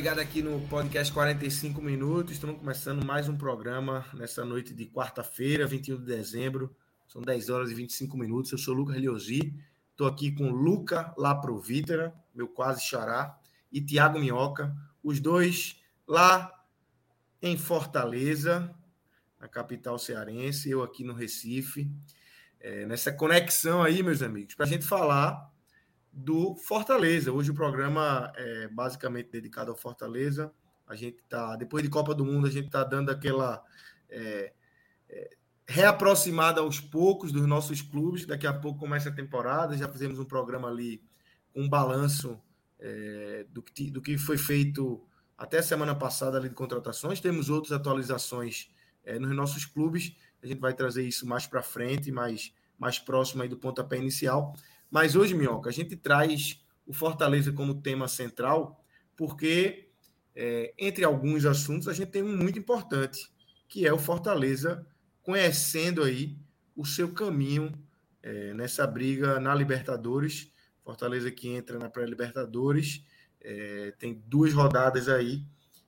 Ligada aqui no podcast 45 minutos. Estamos começando mais um programa nessa noite de quarta-feira, 21 de dezembro. São 10 horas e 25 minutos. Eu sou o Lucas Liosi. Estou aqui com Luca Laprovítera, meu quase xará, e Tiago Minhoca, os dois lá em Fortaleza, na capital cearense, eu aqui no Recife. É, nessa conexão aí, meus amigos, para a gente falar do Fortaleza. Hoje o programa é basicamente dedicado ao Fortaleza. A gente está, depois de Copa do Mundo, a gente está dando aquela é, é, reaproximada aos poucos dos nossos clubes. Daqui a pouco começa a temporada. Já fizemos um programa ali com um balanço é, do, que, do que foi feito até semana passada ali de contratações. Temos outras atualizações é, nos nossos clubes. A gente vai trazer isso mais para frente, mais, mais próximo aí do pontapé inicial. Mas hoje, Minhoca, a gente traz o Fortaleza como tema central, porque, é, entre alguns assuntos, a gente tem um muito importante, que é o Fortaleza conhecendo aí o seu caminho é, nessa briga na Libertadores. Fortaleza que entra na pré-Libertadores, é, tem duas rodadas aí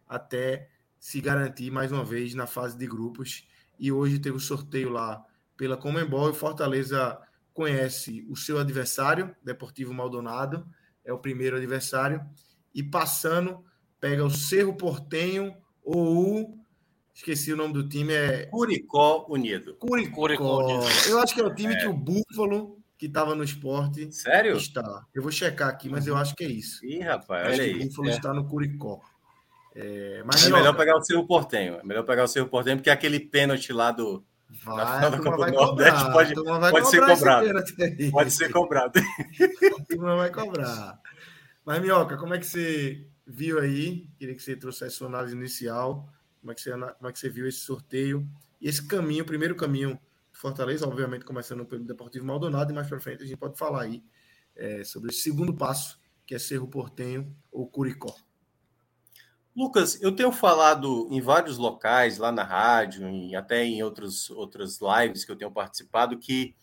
até se garantir mais uma vez na fase de grupos. E hoje teve o sorteio lá pela Comembol e Fortaleza conhece o seu adversário, Deportivo Maldonado, é o primeiro adversário, e passando, pega o Cerro Portenho ou o. Esqueci o nome do time, é. Curicó Unido. Curicó. Curicó Eu acho que é o time é. que o Búfalo, que estava no esporte. Sério? Está. Eu vou checar aqui, mas eu acho que é isso. Ih, rapaz, olha aí. O Búfalo é. está no Curicó. É, mas, é melhor pegar o Cerro Portenho. É melhor pegar o Cerro Portenho, porque aquele pênalti lá do, Vai, na final da Copa do Nordeste cobrar, pode, pode ser cobrado. Pode ser cobrado. Turma vai cobrar. Mas, Minhoca, como é que você viu aí? Queria que você trouxesse sua análise inicial. Como é, que você, como é que você viu esse sorteio e esse caminho, o primeiro caminho do Fortaleza, obviamente começando pelo Deportivo Maldonado, e mais para frente a gente pode falar aí é, sobre esse segundo passo, que é Cerro Portenho ou Curicó. Lucas, eu tenho falado em vários locais, lá na rádio, e até em outros, outras lives que eu tenho participado, que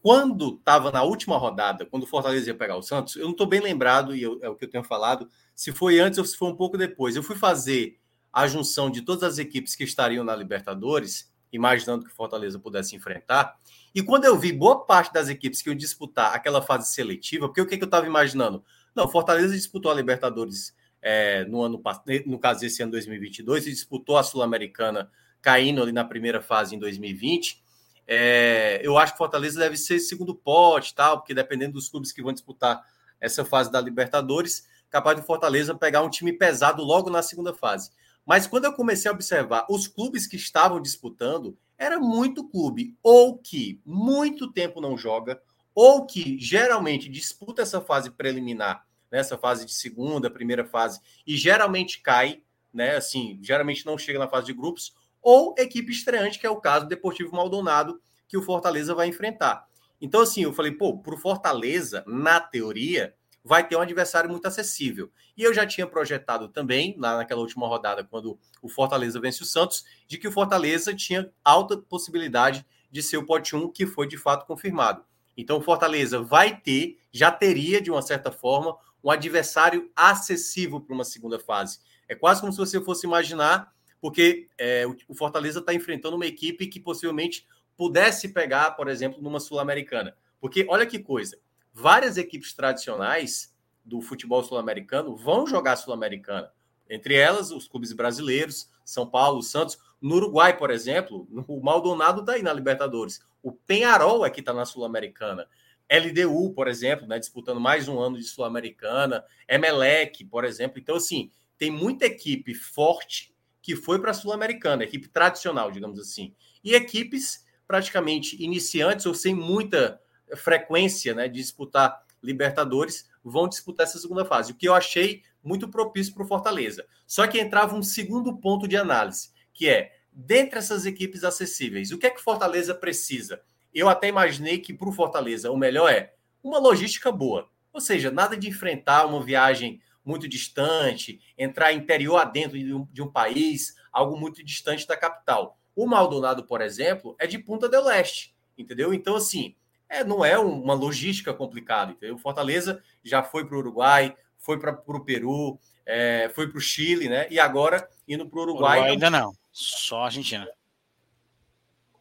quando estava na última rodada, quando o Fortaleza ia pegar o Santos, eu não estou bem lembrado, e eu, é o que eu tenho falado, se foi antes ou se foi um pouco depois. Eu fui fazer a junção de todas as equipes que estariam na Libertadores, imaginando que o Fortaleza pudesse enfrentar, e quando eu vi boa parte das equipes que iam disputar aquela fase seletiva, porque o que, que eu estava imaginando? Não, Fortaleza disputou a Libertadores é, no ano no caso esse ano 2022 e disputou a sul-americana caindo ali na primeira fase em 2020 é, eu acho que Fortaleza deve ser segundo pote tal porque dependendo dos clubes que vão disputar essa fase da Libertadores capaz de Fortaleza pegar um time pesado logo na segunda fase. Mas quando eu comecei a observar os clubes que estavam disputando era muito clube ou que muito tempo não joga ou que geralmente disputa essa fase preliminar nessa fase de segunda, primeira fase, e geralmente cai, né? Assim, geralmente não chega na fase de grupos, ou equipe estreante, que é o caso do Deportivo Maldonado, que o Fortaleza vai enfrentar. Então, assim, eu falei, pô, para o Fortaleza, na teoria, vai ter um adversário muito acessível. E eu já tinha projetado também, lá naquela última rodada, quando o Fortaleza vence o Santos, de que o Fortaleza tinha alta possibilidade de ser o pote 1, que foi de fato confirmado. Então, o Fortaleza vai ter, já teria, de uma certa forma, um adversário acessível para uma segunda fase. É quase como se você fosse imaginar, porque é, o Fortaleza está enfrentando uma equipe que possivelmente pudesse pegar, por exemplo, numa Sul-Americana. Porque olha que coisa, várias equipes tradicionais do futebol sul-americano vão jogar Sul-Americana. Entre elas, os clubes brasileiros, São Paulo, Santos. No Uruguai, por exemplo, o Maldonado está aí na Libertadores. O Penharol é que está na Sul-Americana. LDU, por exemplo, né, disputando mais um ano de Sul-Americana. Emelec, por exemplo. Então, assim, tem muita equipe forte que foi para a Sul-Americana, equipe tradicional, digamos assim. E equipes praticamente iniciantes ou sem muita frequência né, de disputar Libertadores vão disputar essa segunda fase, o que eu achei muito propício para o Fortaleza. Só que entrava um segundo ponto de análise, que é, dentre essas equipes acessíveis, o que é que Fortaleza precisa? Eu até imaginei que para o Fortaleza o melhor é uma logística boa, ou seja, nada de enfrentar uma viagem muito distante, entrar interior adentro de um, de um país, algo muito distante da capital. O Maldonado, por exemplo, é de Punta del Leste, entendeu? Então, assim, é, não é uma logística complicada, entendeu? Fortaleza já foi para o Uruguai, foi para o Peru, é, foi para o Chile, né? E agora indo para o Uruguai. Uruguai ainda não, só Argentina.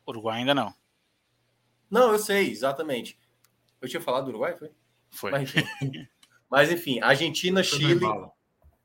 Uruguai ainda não. Não, eu sei, exatamente. Eu tinha falado do Uruguai, foi? Foi. Mas, enfim, Mas, enfim Argentina, Chile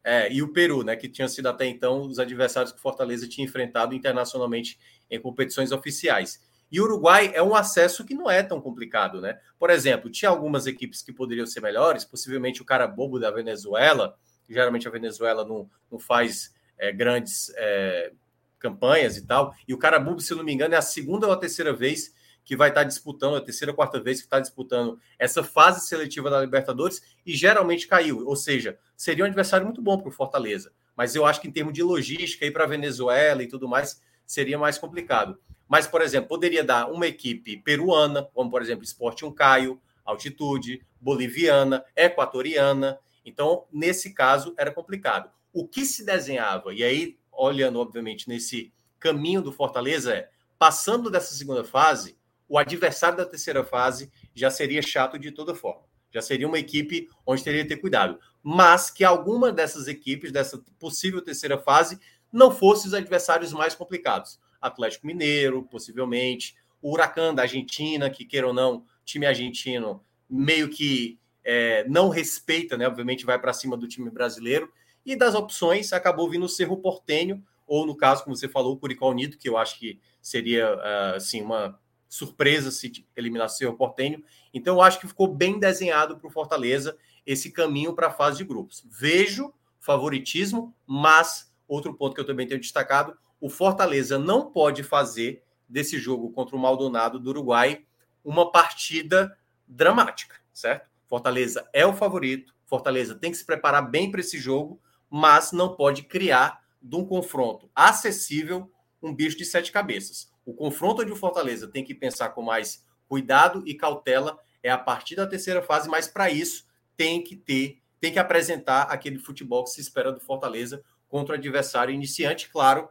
é, e o Peru, né? Que tinham sido até então os adversários que o Fortaleza tinha enfrentado internacionalmente em competições oficiais. E o Uruguai é um acesso que não é tão complicado, né? Por exemplo, tinha algumas equipes que poderiam ser melhores, possivelmente o cara bobo da Venezuela, geralmente a Venezuela não, não faz é, grandes é, campanhas e tal, e o cara bobo, se eu não me engano, é a segunda ou a terceira vez que vai estar disputando, a terceira ou quarta vez que está disputando essa fase seletiva da Libertadores e geralmente caiu. Ou seja, seria um adversário muito bom para o Fortaleza. Mas eu acho que em termos de logística, ir para a Venezuela e tudo mais, seria mais complicado. Mas, por exemplo, poderia dar uma equipe peruana, como por exemplo, Esporte um Caio, Altitude, boliviana, equatoriana. Então, nesse caso, era complicado. O que se desenhava, e aí, olhando, obviamente, nesse caminho do Fortaleza, é passando dessa segunda fase, o adversário da terceira fase já seria chato de toda forma. Já seria uma equipe onde teria que ter cuidado. Mas que alguma dessas equipes, dessa possível terceira fase, não fossem os adversários mais complicados. Atlético Mineiro, possivelmente, o Huracan da Argentina, que queira ou não, time argentino meio que é, não respeita, né? Obviamente vai para cima do time brasileiro. E das opções acabou vindo o Cerro Portenho, ou no caso, como você falou, o Curicó Unido, que eu acho que seria assim uma surpresa se eliminar o Cerro Portenho. Então eu acho que ficou bem desenhado para o Fortaleza esse caminho para a fase de grupos. Vejo favoritismo, mas outro ponto que eu também tenho destacado, o Fortaleza não pode fazer desse jogo contra o Maldonado do Uruguai uma partida dramática, certo? Fortaleza é o favorito, Fortaleza tem que se preparar bem para esse jogo, mas não pode criar de um confronto acessível um bicho de sete cabeças. O confronto onde o Fortaleza tem que pensar com mais cuidado e cautela é a partir da terceira fase, mas para isso tem que ter, tem que apresentar aquele futebol que se espera do Fortaleza contra o adversário iniciante, claro,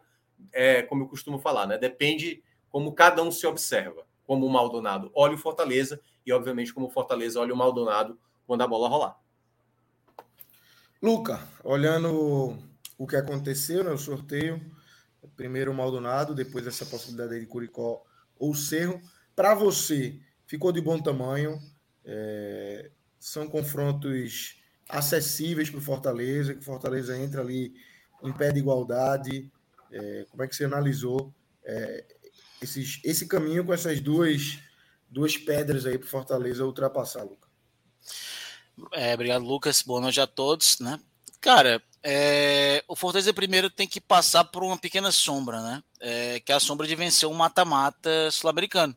é, como eu costumo falar, né? Depende como cada um se observa. Como o Maldonado olha o Fortaleza e, obviamente, como o Fortaleza olha o Maldonado quando a bola rolar. Luca, olhando o que aconteceu no né, sorteio, primeiro o Maldonado, depois essa possibilidade de Curicó ou Cerro. Para você, ficou de bom tamanho? É, são confrontos acessíveis para o Fortaleza, que o Fortaleza entra ali em pé de igualdade. É, como é que você analisou é, esses, esse caminho com essas duas, duas pedras aí para Fortaleza ultrapassar, Lucas? É, obrigado, Lucas. Boa noite a todos. Né? Cara, é, o Fortaleza primeiro tem que passar por uma pequena sombra, né? É, que é a sombra de vencer um mata-mata sul-americano.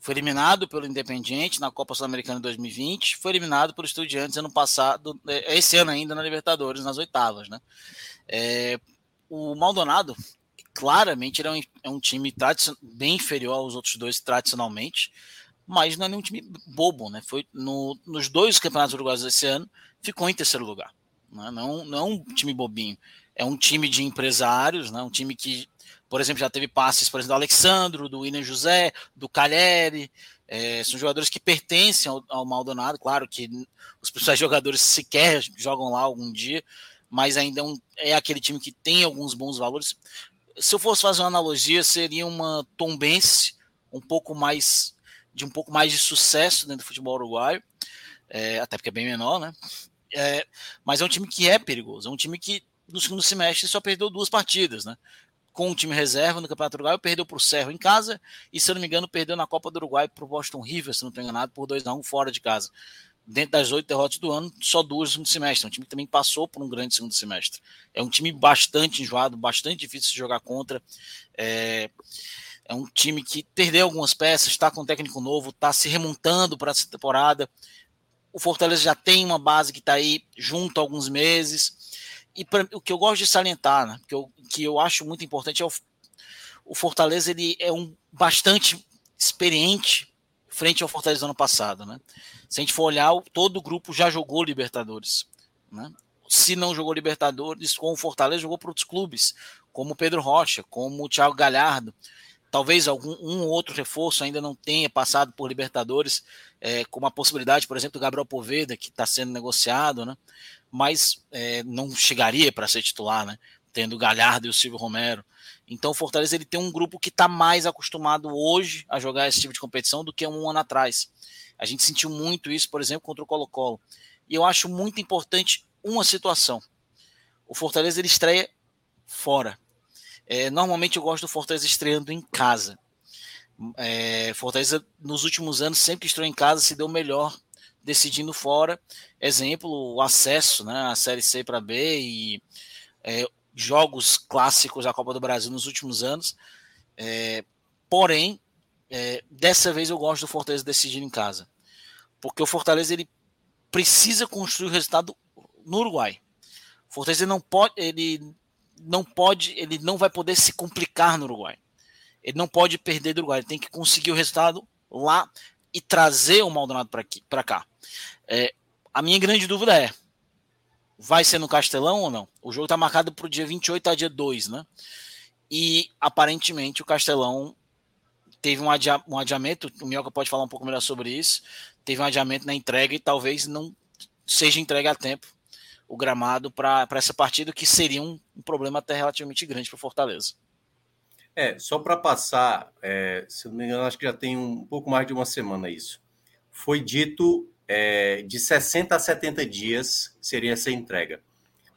Foi eliminado pelo Independiente na Copa Sul-Americana de 2020, foi eliminado pelo Estudiantes ano passado, é, esse ano ainda na Libertadores, nas oitavas, né? É, o Maldonado, claramente, é um, é um time bem inferior aos outros dois tradicionalmente, mas não é nenhum time bobo, né? Foi no, nos dois campeonatos uruguaios desse ano, ficou em terceiro lugar. Né? Não, não é um time bobinho. É um time de empresários, né? um time que, por exemplo, já teve passes, por exemplo, do Alexandro, do William José, do Calheri. É, são jogadores que pertencem ao, ao Maldonado. Claro que os principais jogadores sequer jogam lá algum dia, mas ainda é, um, é aquele time que tem alguns bons valores. Se eu fosse fazer uma analogia, seria uma Tombense um pouco mais de um pouco mais de sucesso dentro do futebol uruguaio, é, até porque é bem menor, né? É, mas é um time que é perigoso, é um time que no segundo semestre só perdeu duas partidas, né? Com o time reserva no Campeonato Uruguai, perdeu para o Cerro em casa e, se eu não me engano, perdeu na Copa do Uruguai para o Boston River, se não estou enganado, por 2 a 1 fora de casa. Dentro das oito derrotas do ano, só duas no segundo semestre. É um time que também passou por um grande segundo semestre. É um time bastante enjoado, bastante difícil de jogar contra. É, é um time que perdeu algumas peças, está com um técnico novo, está se remontando para essa temporada. O Fortaleza já tem uma base que está aí junto há alguns meses. E pra, o que eu gosto de salientar, né, que, eu, que eu acho muito importante, é o, o Fortaleza ele é um bastante experiente frente ao Fortaleza ano passado. Né? Se a gente for olhar, todo o grupo já jogou Libertadores. Né? Se não jogou Libertadores, com o Fortaleza jogou para outros clubes, como o Pedro Rocha, como o Thiago Galhardo. Talvez algum um outro reforço ainda não tenha passado por Libertadores, é, como a possibilidade, por exemplo, do Gabriel Poveda, que está sendo negociado, né? mas é, não chegaria para ser titular, né? tendo o Galhardo e o Silvio Romero. Então o Fortaleza ele tem um grupo que está mais acostumado hoje a jogar esse tipo de competição do que um ano atrás. A gente sentiu muito isso, por exemplo, contra o Colo-Colo. E eu acho muito importante uma situação. O Fortaleza ele estreia fora. É, normalmente eu gosto do Fortaleza estreando em casa. É, Fortaleza, nos últimos anos, sempre que estreou em casa, se deu melhor decidindo fora. Exemplo, o acesso né, à Série C para B e é, jogos clássicos da Copa do Brasil nos últimos anos. É, porém, é, dessa vez eu gosto do Fortaleza decidindo em casa. Porque o Fortaleza ele precisa construir o resultado no Uruguai. O Fortaleza não pode, ele não pode, ele não vai poder se complicar no Uruguai. Ele não pode perder do Uruguai, ele tem que conseguir o resultado lá e trazer o Maldonado para cá. É, a minha grande dúvida é: vai ser no Castelão ou não? O jogo está marcado para o dia 28 a dia 2, né? E aparentemente o Castelão teve um, adia um adiamento. O Minhoca pode falar um pouco melhor sobre isso. Teve um adiamento na entrega e talvez não seja entregue a tempo o gramado para essa partida, que seria um, um problema até relativamente grande para Fortaleza. É, só para passar, é, se não me engano, acho que já tem um pouco mais de uma semana isso. Foi dito é, de 60 a 70 dias seria essa entrega.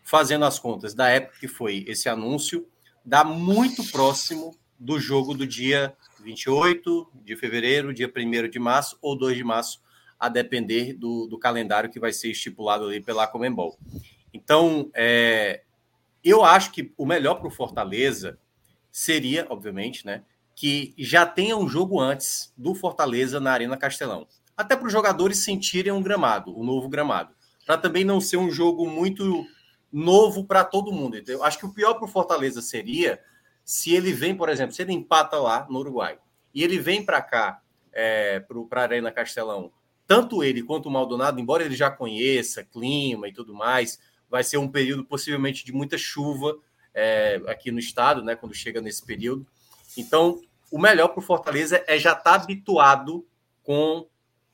Fazendo as contas da época que foi esse anúncio, dá muito próximo do jogo do dia 28 de fevereiro, dia 1 de março ou 2 de março, a depender do, do calendário que vai ser estipulado ali pela Comembol. Então, é, eu acho que o melhor para o Fortaleza seria, obviamente, né, que já tenha um jogo antes do Fortaleza na Arena Castelão. Até para os jogadores sentirem um gramado, o um novo gramado. Para também não ser um jogo muito novo para todo mundo. Então, acho que o pior para o Fortaleza seria se ele vem, por exemplo, se ele empata lá no Uruguai e ele vem para cá, é, para a Arena Castelão, tanto ele quanto o Maldonado, embora ele já conheça clima e tudo mais, vai ser um período possivelmente de muita chuva é, aqui no estado, né? Quando chega nesse período. Então, o melhor para o Fortaleza é já estar tá habituado com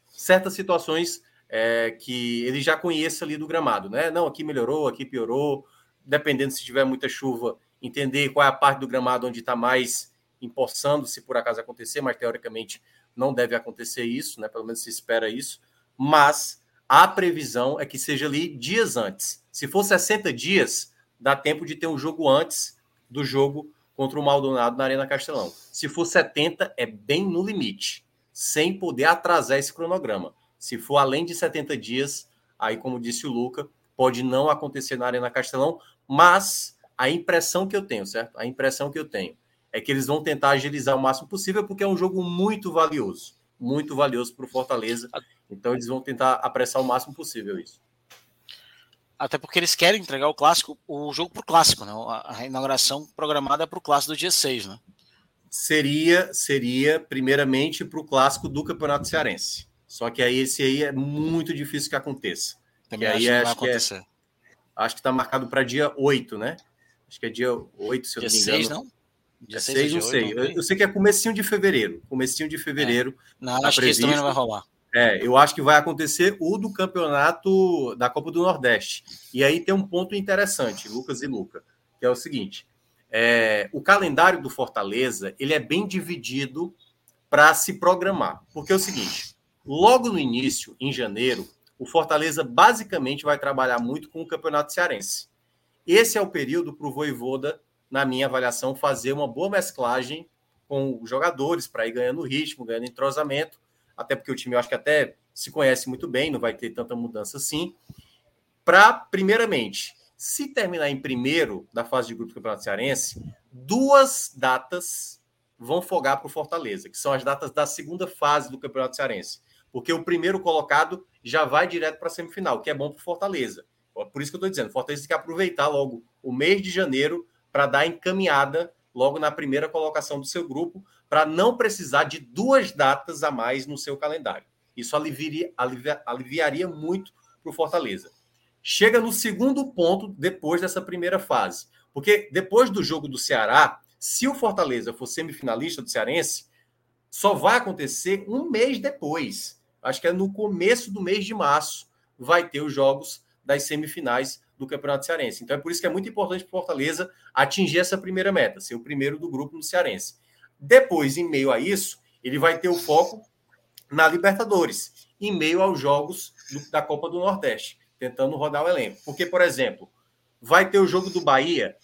certas situações é, que ele já conheça ali do gramado, né? Não, aqui melhorou, aqui piorou, dependendo se tiver muita chuva, entender qual é a parte do gramado onde está mais empoçando, se por acaso acontecer, mas teoricamente não deve acontecer isso, né? Pelo menos se espera isso. Mas a previsão é que seja ali dias antes. Se for 60 dias, dá tempo de ter um jogo antes do jogo contra o Maldonado na Arena Castelão. Se for 70, é bem no limite, sem poder atrasar esse cronograma. Se for além de 70 dias, aí, como disse o Luca, pode não acontecer na Arena Castelão, mas a impressão que eu tenho, certo? A impressão que eu tenho é que eles vão tentar agilizar o máximo possível, porque é um jogo muito valioso, muito valioso para o Fortaleza. Então eles vão tentar apressar o máximo possível isso. Até porque eles querem entregar o clássico, o jogo para o clássico, né? A inauguração programada é para o clássico do dia 6, né? Seria, seria primeiramente para o clássico do Campeonato Cearense. Só que aí esse aí é muito difícil que aconteça. Também que aí acho que vai acontecer. É, acho que está marcado para dia 8, né? Acho que é dia 8, se eu dia não me engano. 6, não? Dia 6, não sei. Eu, eu, sei que é comecinho de fevereiro. Comecinho de fevereiro. É. Não, tá acho previsto. que isso também não vai rolar. É, eu acho que vai acontecer o do campeonato da Copa do Nordeste. E aí tem um ponto interessante, Lucas e Luca, que é o seguinte: é, o calendário do Fortaleza ele é bem dividido para se programar. Porque é o seguinte: logo no início, em janeiro, o Fortaleza basicamente vai trabalhar muito com o Campeonato Cearense. esse é o período para o Voivoda, na minha avaliação, fazer uma boa mesclagem com os jogadores para ir ganhando ritmo, ganhando entrosamento, até porque o time eu acho que até se conhece muito bem, não vai ter tanta mudança assim. Para, primeiramente, se terminar em primeiro da fase de grupo do Campeonato Cearense, duas datas vão folgar para o Fortaleza, que são as datas da segunda fase do Campeonato Cearense. Porque o primeiro colocado já vai direto para a semifinal, que é bom para o Fortaleza. Por isso que eu estou dizendo, o Fortaleza tem que aproveitar logo o mês de janeiro para dar encaminhada logo na primeira colocação do seu grupo, para não precisar de duas datas a mais no seu calendário. Isso aliviaria, alivia, aliviaria muito para o Fortaleza. Chega no segundo ponto depois dessa primeira fase. Porque depois do jogo do Ceará, se o Fortaleza for semifinalista do Cearense, só vai acontecer um mês depois. Acho que é no começo do mês de março vai ter os jogos das semifinais do Campeonato Cearense. Então é por isso que é muito importante para o Fortaleza atingir essa primeira meta, ser o primeiro do grupo no Cearense. Depois, em meio a isso, ele vai ter o foco na Libertadores, em meio aos jogos do, da Copa do Nordeste, tentando rodar o elenco. Porque, por exemplo, vai ter o jogo do Bahia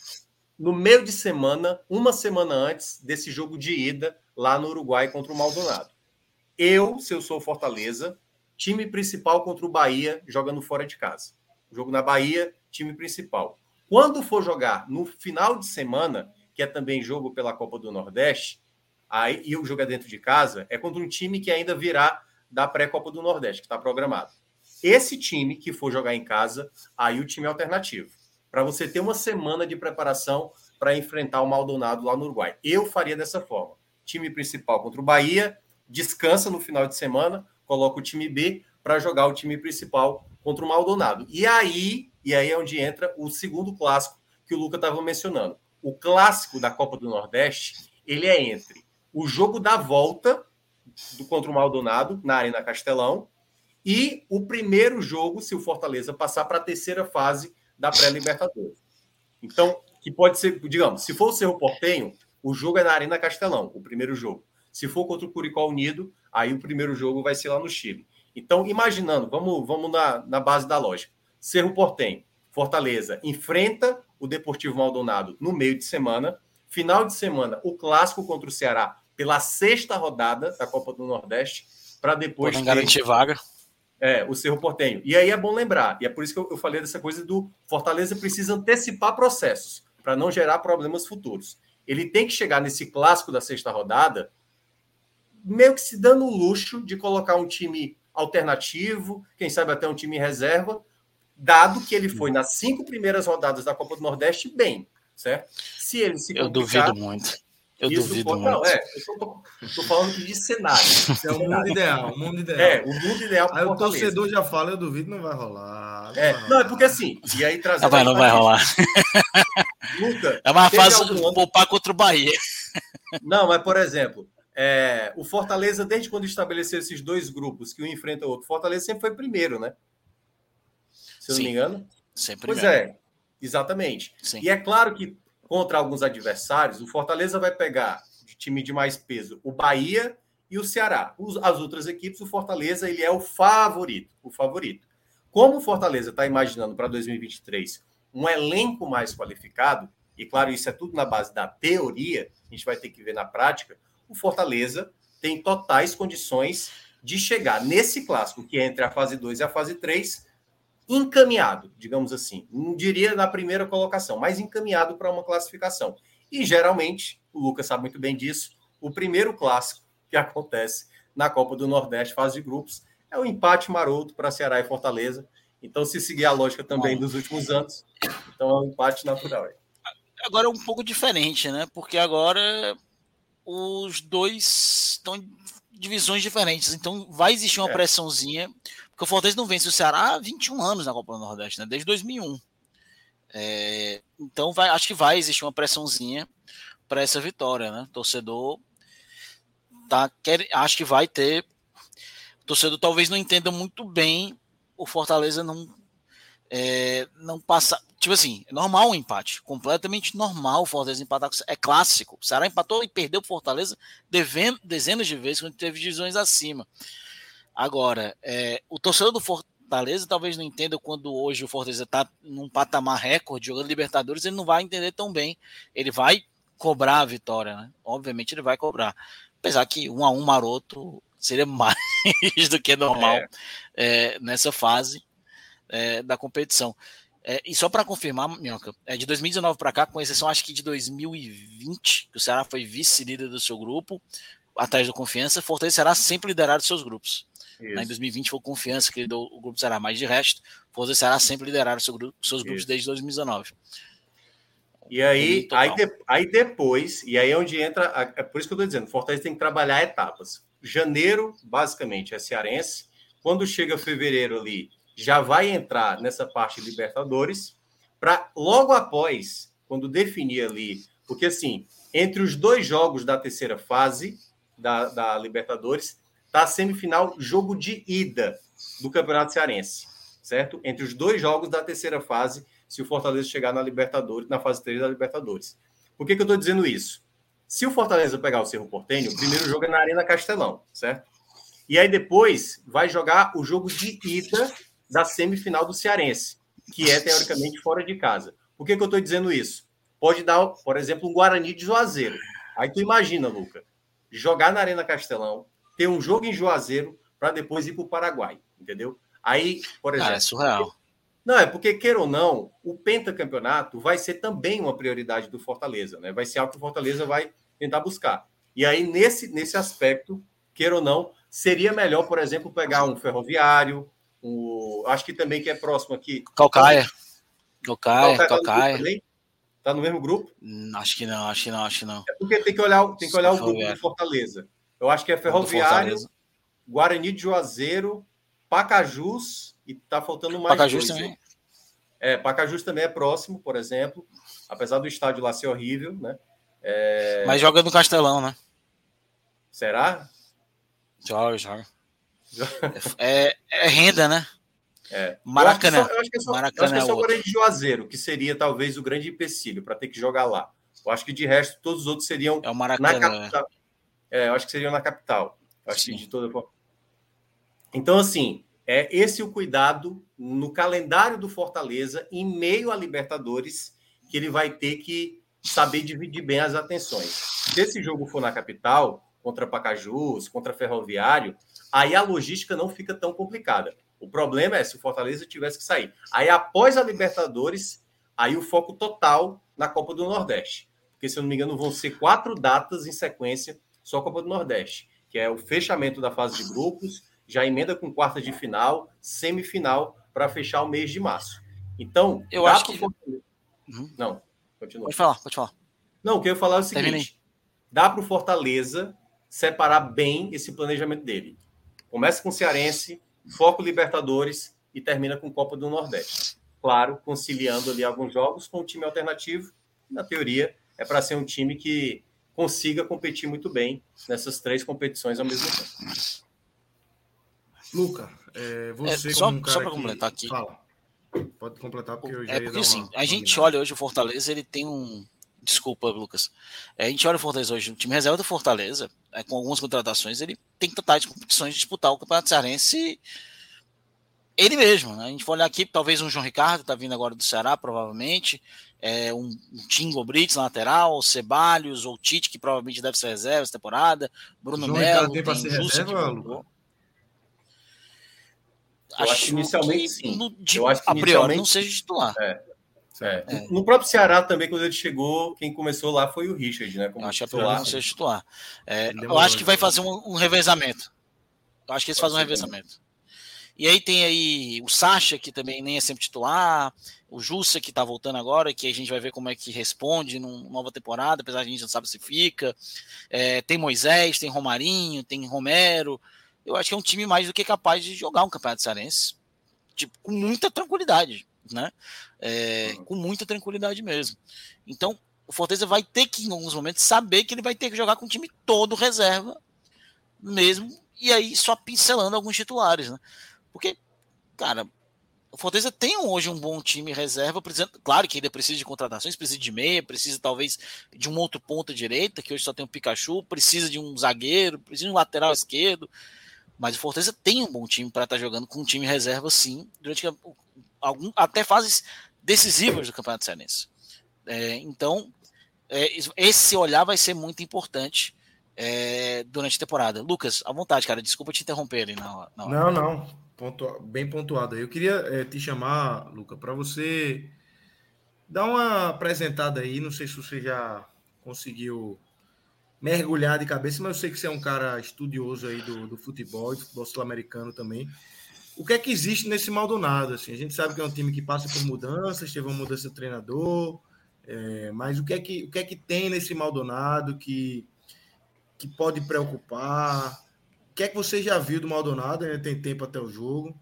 no meio de semana, uma semana antes desse jogo de ida lá no Uruguai contra o Maldonado. Eu, se eu sou Fortaleza, time principal contra o Bahia jogando fora de casa. Jogo na Bahia, time principal. Quando for jogar no final de semana, que é também jogo pela Copa do Nordeste, aí, e o jogo é dentro de casa, é contra um time que ainda virá da pré-Copa do Nordeste, que está programado. Esse time que for jogar em casa, aí o time é alternativo. Para você ter uma semana de preparação para enfrentar o Maldonado lá no Uruguai. Eu faria dessa forma. Time principal contra o Bahia, descansa no final de semana, coloca o time B para jogar o time principal contra o Maldonado. E aí, e aí é onde entra o segundo clássico que o Luca estava mencionando. O clássico da Copa do Nordeste, ele é entre o jogo da volta do contra o Maldonado na Arena Castelão e o primeiro jogo, se o Fortaleza passar para a terceira fase da pré-Libertadores. Então, que pode ser, digamos, se for o Cerro Portenho, o jogo é na Arena Castelão, o primeiro jogo. Se for contra o Curicó Unido, aí o primeiro jogo vai ser lá no Chile. Então, imaginando, vamos, vamos na, na base da lógica. Cerro Portem, Fortaleza, enfrenta o Deportivo Maldonado no meio de semana. Final de semana, o clássico contra o Ceará pela sexta rodada da Copa do Nordeste, para depois. Podem garantir vaga. É, o Cerro Portenho. E aí é bom lembrar, e é por isso que eu, eu falei dessa coisa do Fortaleza precisa antecipar processos para não gerar problemas futuros. Ele tem que chegar nesse clássico da sexta rodada meio que se dando o luxo de colocar um time alternativo, quem sabe até um time reserva, dado que ele foi nas cinco primeiras rodadas da Copa do Nordeste bem, certo? Se ele se Eu duvido muito. Eu duvido pode, muito. Não, é, eu estou falando de cenário. É o mundo ideal, o mundo ideal. É, o mundo ideal. Aí o torcedor já fala, eu duvido, não vai rolar. Não, é, vai rolar. não é porque assim, e aí trazendo. Não vai, não vai rolar. Nunca. É uma fase algum... poupar contra o Bahia. Não, mas por exemplo, é, o Fortaleza, desde quando estabeleceu esses dois grupos, que um enfrenta o outro, Fortaleza sempre foi primeiro, né? Se eu não me engano. Sempre pois é, exatamente. Sim. E é claro que contra alguns adversários, o Fortaleza vai pegar de time de mais peso o Bahia e o Ceará. as outras equipes, o Fortaleza ele é o favorito, o favorito. Como o Fortaleza está imaginando para 2023 um elenco mais qualificado, e claro, isso é tudo na base da teoria, a gente vai ter que ver na prática o Fortaleza tem totais condições de chegar nesse clássico, que é entre a fase 2 e a fase 3, encaminhado, digamos assim. Não diria na primeira colocação, mas encaminhado para uma classificação. E geralmente, o Lucas sabe muito bem disso, o primeiro clássico que acontece na Copa do Nordeste, fase de grupos, é o empate maroto para Ceará e Fortaleza. Então, se seguir a lógica também dos últimos anos, então é um empate natural. Agora é um pouco diferente, né? Porque agora os dois estão em divisões diferentes. Então vai existir uma é. pressãozinha. Porque o Fortaleza não vence o Ceará há 21 anos na Copa do Nordeste, né? desde 2001. É, então vai, acho que vai existir uma pressãozinha para essa vitória, né? O torcedor tá, quer, acho que vai ter. O torcedor talvez não entenda muito bem o Fortaleza não é, não passar. Tipo assim, é normal um empate. Completamente normal o Fortaleza empatar. É clássico. O Ceará empatou e perdeu o Fortaleza dezenas de vezes quando teve divisões acima. Agora, é, o torcedor do Fortaleza talvez não entenda quando hoje o Fortaleza está num patamar recorde jogando Libertadores, ele não vai entender tão bem. Ele vai cobrar a vitória, né? Obviamente ele vai cobrar. Apesar que um a um maroto seria mais do que normal é. É, nessa fase é, da competição. É, e só para confirmar, Minhoca, é de 2019 para cá, com exceção acho que de 2020, que o Ceará foi vice-líder do seu grupo, atrás do Confiança, Fortaleza será sempre liderado dos seus grupos. Em 2020 foi Confiança que liderou o grupo Ceará, mas de resto, Fortaleza será sempre liderado seu grupo, seus grupos Isso. desde 2019. E aí, aí, aí depois, e aí é onde entra, é por isso que eu estou dizendo, Fortaleza tem que trabalhar etapas. Janeiro, basicamente, é cearense. Quando chega fevereiro ali, já vai entrar nessa parte de Libertadores, para logo após, quando definir ali, porque assim, entre os dois jogos da terceira fase da, da Libertadores, tá a semifinal jogo de ida do Campeonato Cearense, certo? Entre os dois jogos da terceira fase, se o Fortaleza chegar na Libertadores, na fase 3 da Libertadores. Por que, que eu estou dizendo isso? Se o Fortaleza pegar o Cerro Portenho, o primeiro jogo é na Arena Castelão, certo? E aí depois vai jogar o jogo de ida da semifinal do Cearense, que é teoricamente fora de casa. Por que, que eu estou dizendo isso? Pode dar, por exemplo, um Guarani de Juazeiro. Aí tu imagina, Luca, jogar na Arena Castelão, ter um jogo em Juazeiro para depois ir para o Paraguai, entendeu? Aí, por exemplo. Cara, é surreal. Não, é porque, queira ou não, o pentacampeonato vai ser também uma prioridade do Fortaleza, né? Vai ser algo que o Fortaleza vai tentar buscar. E aí, nesse, nesse aspecto, queira ou não, seria melhor, por exemplo, pegar um ferroviário, o, acho que também que é próximo aqui. Calcaia. Calcaia, Calcaia. Calcaia. Tá no mesmo grupo? Hum, acho que não, acho que não, acho que não. É porque tem que olhar, tem que olhar o grupo do Fortaleza. Eu acho que é Ferroviário, Guarani de Juazeiro, Pacajus e tá faltando mais Pacajus dois, também. É, Pacajus também é próximo, por exemplo, apesar do estádio lá ser horrível, né? É... Mas joga no Castelão, né? Será? Joga, joga. É, é renda, né? É. Maracanã. Eu acho que é só, Maracanã acho que é só o de Juazeiro, que seria talvez o grande empecilho para ter que jogar lá. Eu acho que de resto todos os outros seriam é o Maracanã, na capital. É. é, eu acho que seriam na capital. Eu acho Sim. que de toda forma. Então, assim, é esse o cuidado no calendário do Fortaleza, em meio a Libertadores, que ele vai ter que saber dividir bem as atenções. Se esse jogo for na capital, contra Pacajus, contra Ferroviário, aí a logística não fica tão complicada. O problema é se o Fortaleza tivesse que sair. Aí, após a Libertadores, aí o foco total na Copa do Nordeste. Porque, se eu não me engano, vão ser quatro datas em sequência só a Copa do Nordeste, que é o fechamento da fase de grupos, já emenda com quarta de final, semifinal, para fechar o mês de março. Então, eu acho que. Fortaleza... Uhum. Não, continua. Pode falar, pode falar. Não, o que eu ia falar é o seguinte: Terminei. dá para o Fortaleza separar bem esse planejamento dele. Começa com o Cearense, foco Libertadores e termina com Copa do Nordeste. Claro, conciliando ali alguns jogos com um time alternativo. Na teoria, é para ser um time que consiga competir muito bem nessas três competições ao mesmo tempo. Luca, é, você é, só, um só para completar aqui. Fala. Pode completar porque eu já É porque assim, a gente olha hoje o Fortaleza, ele tem um Desculpa, Lucas. É, a gente olha o Fortaleza hoje, o time reserva do Fortaleza, é, com algumas contratações, ele tem que tratar de competições de disputar o Campeonato Cearense ele mesmo, né? A gente vai olhar aqui, talvez um João Ricardo, tá vindo agora do Ceará, provavelmente, é, um, um Tingo Brits lateral, Ceballos ou Tite, que provavelmente deve ser reserva essa temporada, Bruno João Melo, tem, tem ser reserva? Acho, acho que inicialmente que, sim. No, de, eu acho que a priori não seja titular. É. É. É. No próprio Ceará também, quando ele chegou, quem começou lá foi o Richard, né? Como eu acho que é não ser titular. É, eu acho que vai fazer um, um, revezamento. Eu acho que eles fazem um revezamento. E aí tem aí o Sacha, que também nem é sempre titular, o Jussa, que tá voltando agora, que a gente vai ver como é que responde numa nova temporada, apesar de a gente não sabe se fica. É, tem Moisés, tem Romarinho, tem Romero. Eu acho que é um time mais do que capaz de jogar um campeonato cearense. Tipo, com muita tranquilidade né? É, com muita tranquilidade mesmo. Então, o Fortaleza vai ter que, em alguns momentos, saber que ele vai ter que jogar com o time todo reserva, mesmo, e aí só pincelando alguns titulares, né? Porque, cara, o Fortaleza tem hoje um bom time reserva, claro que ainda precisa de contratações, precisa de meia, precisa talvez de um outro ponta direita, que hoje só tem um Pikachu, precisa de um zagueiro, precisa de um lateral esquerdo, Mas o Fortaleza tem um bom time para estar tá jogando com um time reserva, sim, durante algum, até fases decisivas do Campeonato Cearense. É, então, é, esse olhar vai ser muito importante é, durante a temporada. Lucas, à vontade, cara. Desculpa te interromper ali na, na hora. Não, não. Pontua, bem pontuado. Eu queria é, te chamar, Lucas, para você dar uma apresentada aí. Não sei se você já conseguiu mergulhar de cabeça, mas eu sei que você é um cara estudioso aí do, do futebol, do futebol sul-americano também. O que é que existe nesse Maldonado? Assim? A gente sabe que é um time que passa por mudanças, teve uma mudança de treinador, é, mas o que, é que, o que é que tem nesse Maldonado que, que pode preocupar? O que é que você já viu do Maldonado? Ainda tem tempo até o jogo,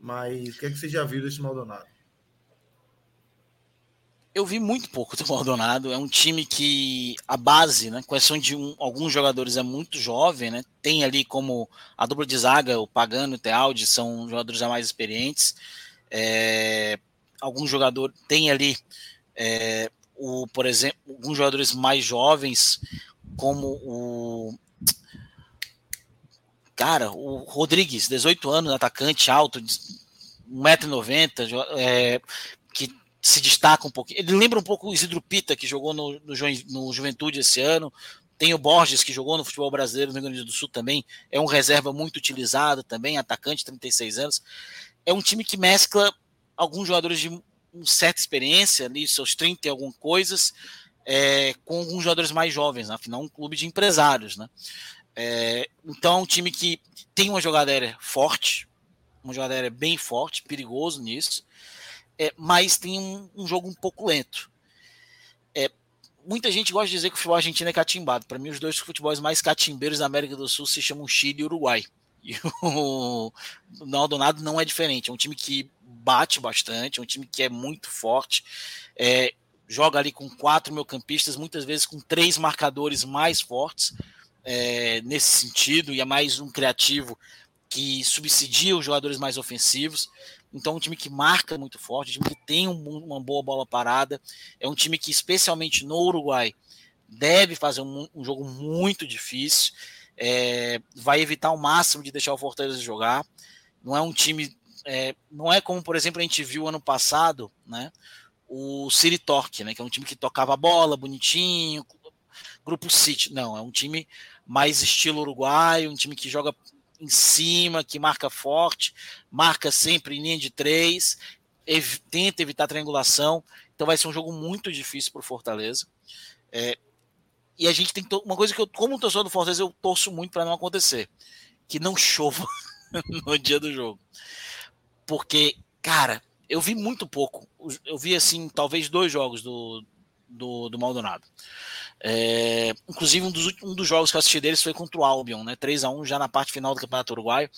mas o que é que você já viu desse Maldonado? eu vi muito pouco do Maldonado. É um time que a base, né, exceção de um, alguns jogadores, é muito jovem, né? Tem ali como a dupla de zaga, o Pagano e o Tealdi, são jogadores já mais experientes. É, alguns jogadores tem ali, é, o, por exemplo, alguns jogadores mais jovens, como o cara, o Rodrigues, 18 anos, atacante alto, 1,90m, é, que se destaca um pouquinho. Ele lembra um pouco o Isidro Pita, que jogou no, no, no, Juventude esse ano. Tem o Borges, que jogou no futebol brasileiro no Rio Grande do Sul também. É um reserva muito utilizado também, atacante, 36 anos. É um time que mescla alguns jogadores de certa experiência, ali, seus 30 e algumas coisas, é, com alguns jogadores mais jovens, né? afinal, um clube de empresários. Né? É, então, é um time que tem uma jogada aérea forte, uma jogada aérea bem forte, perigoso nisso é, mas tem um, um, jogo um pouco lento. É, muita gente gosta de dizer que o futebol argentino é catimbado. Para mim, os dois futebols mais catimbeiros da América do Sul se chamam Chile e Uruguai. E o Maldonado não é diferente. É um time que bate bastante, é um time que é muito forte. É, joga ali com quatro meio-campistas, muitas vezes com três marcadores mais fortes é, nesse sentido, e é mais um criativo que subsidia os jogadores mais ofensivos. Então, um time que marca muito forte, um time que tem um, uma boa bola parada. É um time que, especialmente no Uruguai, deve fazer um, um jogo muito difícil. É, vai evitar o máximo de deixar o Fortaleza jogar. Não é um time. É, não é como, por exemplo, a gente viu ano passado, né? O City Torque, né? Que é um time que tocava a bola bonitinho, grupo City. Não, é um time mais estilo uruguaio, um time que joga em cima, que marca forte, marca sempre em linha de três, ev tenta evitar triangulação. Então vai ser um jogo muito difícil para o Fortaleza. É, e a gente tem uma coisa que eu, como torcedor do Fortaleza, eu torço muito para não acontecer, que não chova no dia do jogo, porque cara, eu vi muito pouco. Eu vi assim, talvez dois jogos do do, do Maldonado. É, inclusive, um dos, um dos jogos que eu assisti deles foi contra o Albion, né? 3 a 1 já na parte final do Campeonato Uruguaio.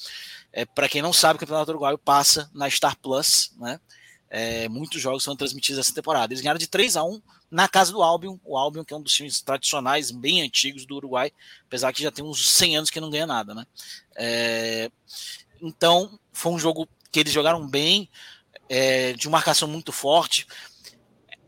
É, Para quem não sabe, o Campeonato Uruguaio passa na Star Plus, né? É, muitos jogos são transmitidos essa temporada. Eles ganharam de 3 a 1 na casa do Albion, o Albion que é um dos times tradicionais, bem antigos do Uruguai, apesar que já tem uns 100 anos que não ganha nada, né? É, então, foi um jogo que eles jogaram bem, é, de marcação muito forte.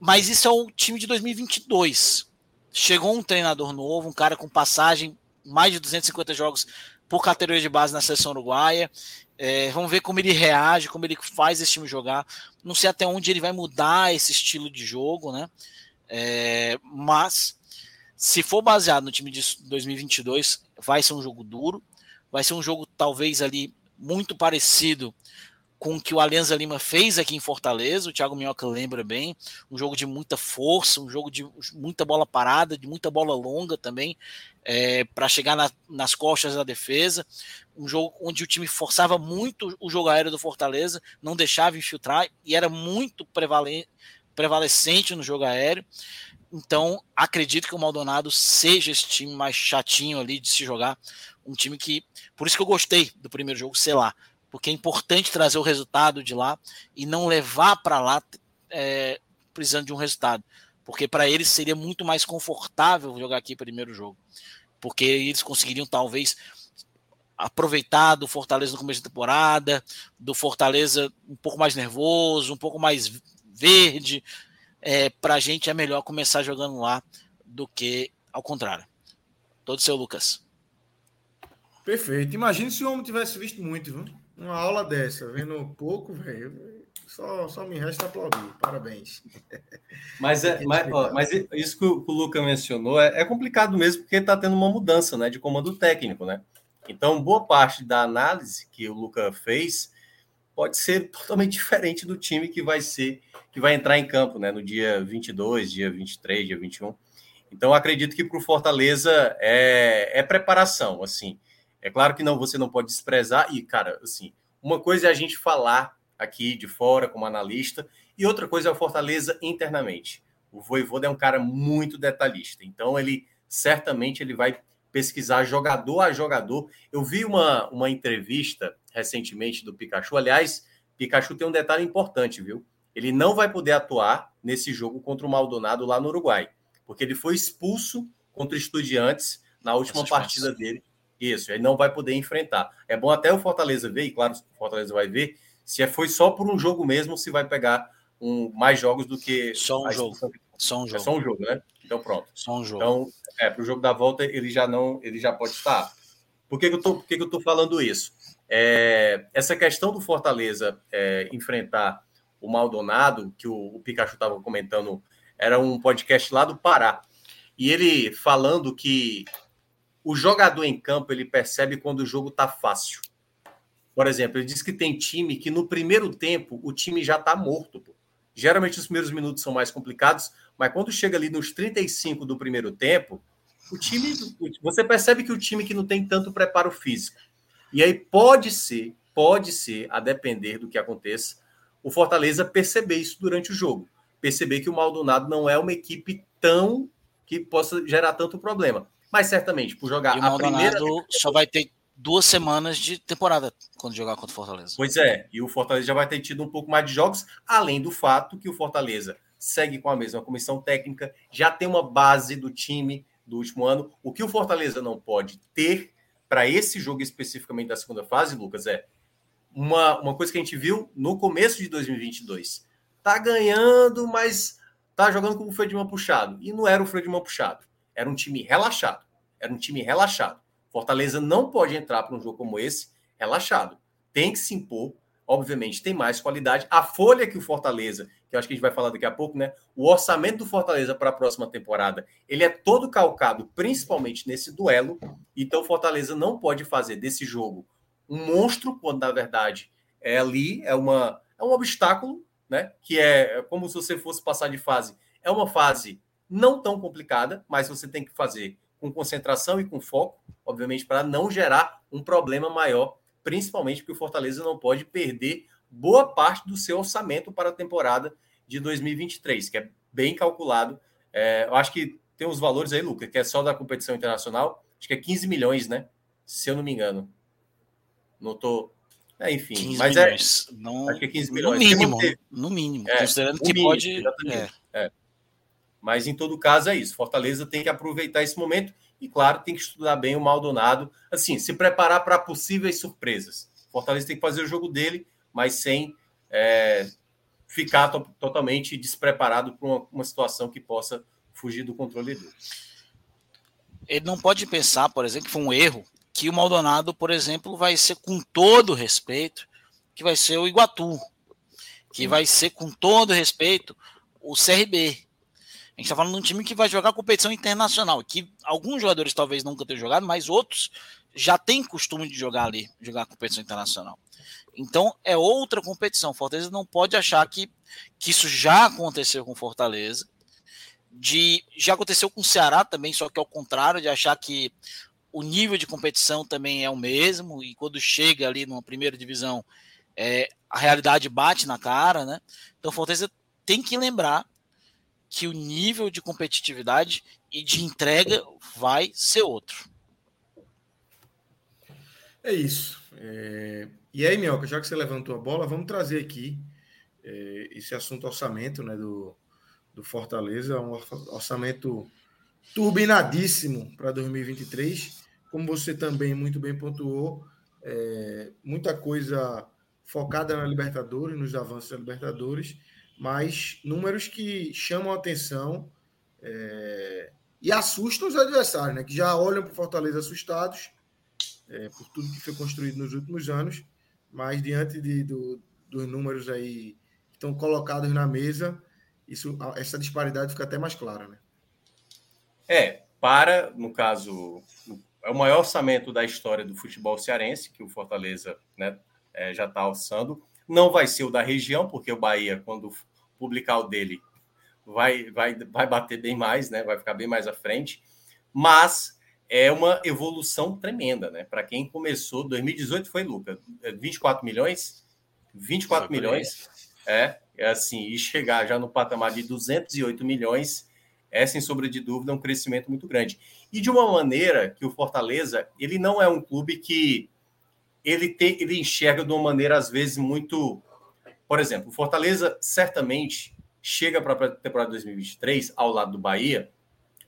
Mas isso é o time de 2022. Chegou um treinador novo, um cara com passagem, mais de 250 jogos por categoria de base na seleção uruguaia. É, vamos ver como ele reage, como ele faz esse time jogar. Não sei até onde ele vai mudar esse estilo de jogo, né? É, mas se for baseado no time de 2022, vai ser um jogo duro, vai ser um jogo talvez ali muito parecido com o que o Alianza Lima fez aqui em Fortaleza, o Thiago Minhoca lembra bem, um jogo de muita força, um jogo de muita bola parada, de muita bola longa também, é, para chegar na, nas costas da defesa, um jogo onde o time forçava muito o jogo aéreo do Fortaleza, não deixava infiltrar e era muito prevalecente no jogo aéreo. Então, acredito que o Maldonado seja esse time mais chatinho ali de se jogar, um time que, por isso que eu gostei do primeiro jogo, sei lá, porque é importante trazer o resultado de lá e não levar para lá é, precisando de um resultado, porque para eles seria muito mais confortável jogar aqui primeiro jogo, porque eles conseguiriam talvez aproveitar do Fortaleza no começo da temporada, do Fortaleza um pouco mais nervoso, um pouco mais verde. É, para a gente é melhor começar jogando lá do que ao contrário. Todo seu Lucas. Perfeito. Imagina se o homem tivesse visto muito, viu? Uma aula dessa, vendo pouco, velho. Só, só me resta aplaudir. Parabéns. Mas, é, mas, ó, mas isso que o, que o Luca mencionou é, é, complicado mesmo, porque está tendo uma mudança né, de comando técnico, né? Então, boa parte da análise que o Luca fez pode ser totalmente diferente do time que vai ser, que vai entrar em campo, né? No dia 22, dia 23, dia 21. Então, acredito que para o Fortaleza é, é preparação, assim. É claro que não, você não pode desprezar. E, cara, assim, uma coisa é a gente falar aqui de fora como analista, e outra coisa é o Fortaleza internamente. O Voivoda é um cara muito detalhista, então ele certamente ele vai pesquisar jogador a jogador. Eu vi uma, uma entrevista recentemente do Pikachu. Aliás, Pikachu tem um detalhe importante, viu? Ele não vai poder atuar nesse jogo contra o Maldonado lá no Uruguai, porque ele foi expulso contra Estudiantes na última partida dele. Isso, ele não vai poder enfrentar. É bom até o Fortaleza ver, e claro, o Fortaleza vai ver, se é, foi só por um jogo mesmo, se vai pegar um, mais jogos do que. Só um jogo. Só um jogo. É só um jogo, né? Então pronto. Só um jogo. Então, é, para o jogo da volta, ele já não, ele já pode estar. Por que, que eu tô, por que, que eu tô falando isso? É, essa questão do Fortaleza é, enfrentar o Maldonado, que o, o Pikachu estava comentando, era um podcast lá do Pará. E ele falando que o jogador em campo ele percebe quando o jogo está fácil. Por exemplo, ele diz que tem time que no primeiro tempo o time já está morto. Pô. Geralmente os primeiros minutos são mais complicados, mas quando chega ali nos 35 do primeiro tempo, o time. Você percebe que o time que não tem tanto preparo físico. E aí pode ser, pode ser, a depender do que aconteça, o Fortaleza perceber isso durante o jogo. Perceber que o Maldonado não é uma equipe tão que possa gerar tanto problema. Mas certamente, por jogar e o Maldonado a primeira. Só vai ter duas semanas de temporada quando jogar contra o Fortaleza. Pois é, e o Fortaleza já vai ter tido um pouco mais de jogos, além do fato que o Fortaleza segue com a mesma comissão técnica, já tem uma base do time do último ano. O que o Fortaleza não pode ter para esse jogo especificamente da segunda fase, Lucas, é uma, uma coisa que a gente viu no começo de 2022. Tá ganhando, mas tá jogando com o freio de mão puxado. E não era o freio de mão puxado. Era um time relaxado. Era um time relaxado. Fortaleza não pode entrar para um jogo como esse relaxado. Tem que se impor. Obviamente, tem mais qualidade. A folha que o Fortaleza, que eu acho que a gente vai falar daqui a pouco, né? O orçamento do Fortaleza para a próxima temporada, ele é todo calcado, principalmente nesse duelo. Então, Fortaleza não pode fazer desse jogo um monstro, quando na verdade é ali, é, uma, é um obstáculo, né? Que é como se você fosse passar de fase. É uma fase não tão complicada, mas você tem que fazer com concentração e com foco, obviamente, para não gerar um problema maior, principalmente porque o Fortaleza não pode perder boa parte do seu orçamento para a temporada de 2023, que é bem calculado. É, eu acho que tem os valores aí, Luca, que é só da competição internacional, acho que é 15 milhões, né? Se eu não me engano. Não tô. É, enfim, mas é milhões. é. Não, acho que é 15 milhões. No mínimo, no mínimo. É, considerando que mínimo, pode. É. é. Mas em todo caso é isso. Fortaleza tem que aproveitar esse momento e, claro, tem que estudar bem o Maldonado. Assim, se preparar para possíveis surpresas. Fortaleza tem que fazer o jogo dele, mas sem é, ficar to totalmente despreparado para uma, uma situação que possa fugir do controle dele. Ele não pode pensar, por exemplo, que foi um erro que o Maldonado, por exemplo, vai ser com todo respeito, que vai ser o Iguatu, que vai ser com todo respeito o CRB, gente está falando de um time que vai jogar competição internacional, que alguns jogadores talvez nunca tenham jogado, mas outros já têm costume de jogar ali, jogar competição internacional. Então é outra competição. Fortaleza não pode achar que, que isso já aconteceu com Fortaleza. De, já aconteceu com o Ceará também, só que ao contrário, de achar que o nível de competição também é o mesmo, e quando chega ali numa primeira divisão, é, a realidade bate na cara, né? Então Fortaleza tem que lembrar que o nível de competitividade e de entrega vai ser outro. É isso. É... E aí, Minhoca, já que você levantou a bola, vamos trazer aqui é, esse assunto orçamento né, do, do Fortaleza, um orçamento turbinadíssimo para 2023. Como você também muito bem pontuou, é, muita coisa focada na Libertadores, nos avanços da Libertadores, mas números que chamam a atenção é, e assustam os adversários, né? Que já olham para o Fortaleza assustados é, por tudo que foi construído nos últimos anos, mas diante de, do, dos números aí que estão colocados na mesa, isso, essa disparidade fica até mais clara, né? É, para, no caso, é o maior orçamento da história do futebol cearense, que o Fortaleza né, é, já está alçando. Não vai ser o da região, porque o Bahia, quando publicar o dele, vai, vai, vai bater bem mais, né? Vai ficar bem mais à frente. Mas é uma evolução tremenda, né? Para quem começou, 2018 foi, Luca, 24 milhões? 24 milhões. É, é assim, e chegar já no patamar de 208 milhões é, sem sombra de dúvida, um crescimento muito grande. E de uma maneira que o Fortaleza, ele não é um clube que ele, tem, ele enxerga de uma maneira, às vezes, muito... Por exemplo, o Fortaleza certamente chega para a temporada 2023, ao lado do Bahia,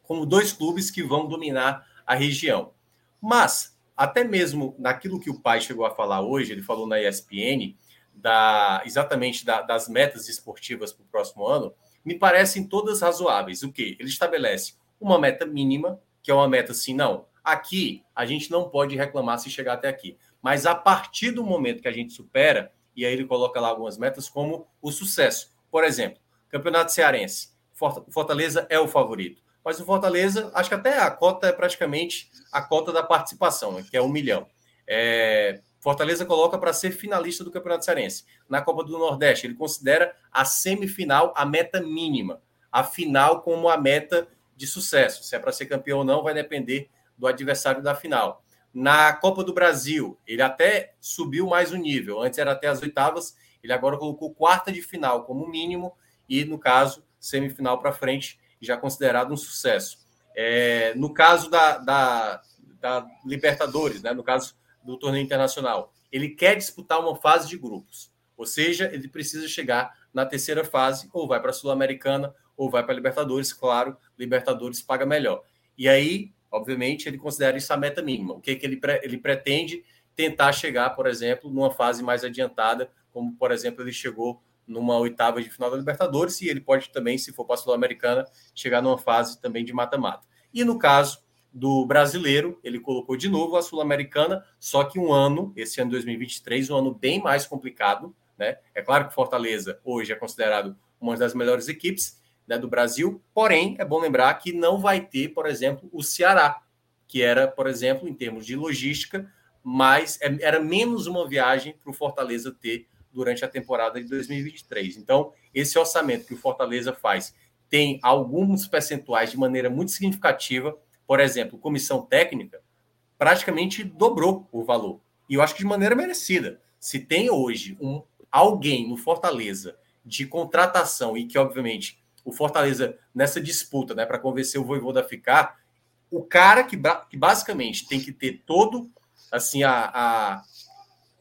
como dois clubes que vão dominar a região. Mas, até mesmo naquilo que o pai chegou a falar hoje, ele falou na ESPN, da, exatamente da, das metas esportivas para o próximo ano, me parecem todas razoáveis. O que? Ele estabelece uma meta mínima, que é uma meta assim, não, aqui a gente não pode reclamar se chegar até aqui. Mas a partir do momento que a gente supera, e aí ele coloca lá algumas metas como o sucesso. Por exemplo, Campeonato Cearense. Fortaleza é o favorito. Mas o Fortaleza, acho que até a cota é praticamente a cota da participação, que é um milhão. É, Fortaleza coloca para ser finalista do Campeonato Cearense. Na Copa do Nordeste, ele considera a semifinal a meta mínima, a final como a meta de sucesso. Se é para ser campeão ou não, vai depender do adversário da final. Na Copa do Brasil, ele até subiu mais o nível. Antes era até as oitavas, ele agora colocou quarta de final como mínimo e, no caso, semifinal para frente, já considerado um sucesso. É, no caso da, da, da Libertadores, né, no caso do torneio internacional. Ele quer disputar uma fase de grupos, ou seja, ele precisa chegar na terceira fase, ou vai para a Sul-Americana, ou vai para a Libertadores. Claro, Libertadores paga melhor. E aí, obviamente, ele considera isso a meta mínima. O que, que ele, pre ele pretende tentar chegar, por exemplo, numa fase mais adiantada, como, por exemplo, ele chegou numa oitava de final da Libertadores, e ele pode também, se for para a Sul-Americana, chegar numa fase também de mata-mata. E no caso do brasileiro, ele colocou de novo a Sul-Americana, só que um ano, esse ano 2023, um ano bem mais complicado. Né? É claro que Fortaleza hoje é considerado uma das melhores equipes né, do Brasil, porém, é bom lembrar que não vai ter, por exemplo, o Ceará, que era, por exemplo, em termos de logística, mais é, era menos uma viagem para o Fortaleza ter durante a temporada de 2023. Então, esse orçamento que o Fortaleza faz tem alguns percentuais de maneira muito significativa por exemplo, comissão técnica, praticamente dobrou o valor. E eu acho que de maneira merecida. Se tem hoje um alguém no Fortaleza de contratação e que, obviamente, o Fortaleza, nessa disputa, né, para convencer o Voivoda a ficar, o cara que, que basicamente tem que ter todo, assim, a, a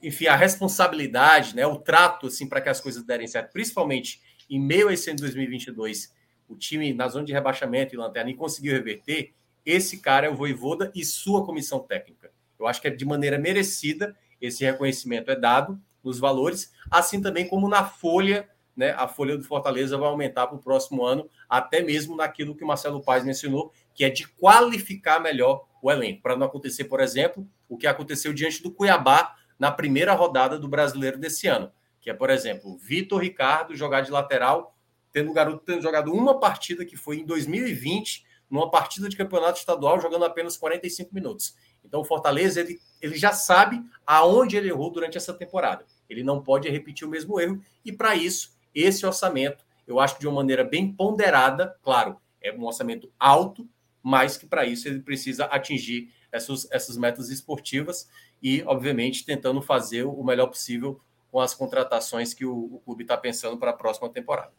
enfim, a responsabilidade, né, o trato, assim, para que as coisas derem certo, principalmente em meio a esse ano de 2022, o time na zona de rebaixamento e lanterna e conseguiu reverter, esse cara é o Voivoda e sua comissão técnica. Eu acho que é de maneira merecida esse reconhecimento é dado nos valores, assim também como na folha, né? A folha do Fortaleza vai aumentar para o próximo ano, até mesmo naquilo que o Marcelo Paes mencionou, que é de qualificar melhor o elenco, para não acontecer, por exemplo, o que aconteceu diante do Cuiabá na primeira rodada do Brasileiro desse ano, que é, por exemplo, Vitor Ricardo jogar de lateral, tendo o garoto tendo jogado uma partida que foi em 2020 numa partida de campeonato estadual jogando apenas 45 minutos. Então o Fortaleza ele, ele já sabe aonde ele errou durante essa temporada. Ele não pode repetir o mesmo erro e para isso esse orçamento eu acho que de uma maneira bem ponderada, claro, é um orçamento alto, mas que para isso ele precisa atingir essas, essas metas esportivas e, obviamente, tentando fazer o melhor possível com as contratações que o, o clube está pensando para a próxima temporada.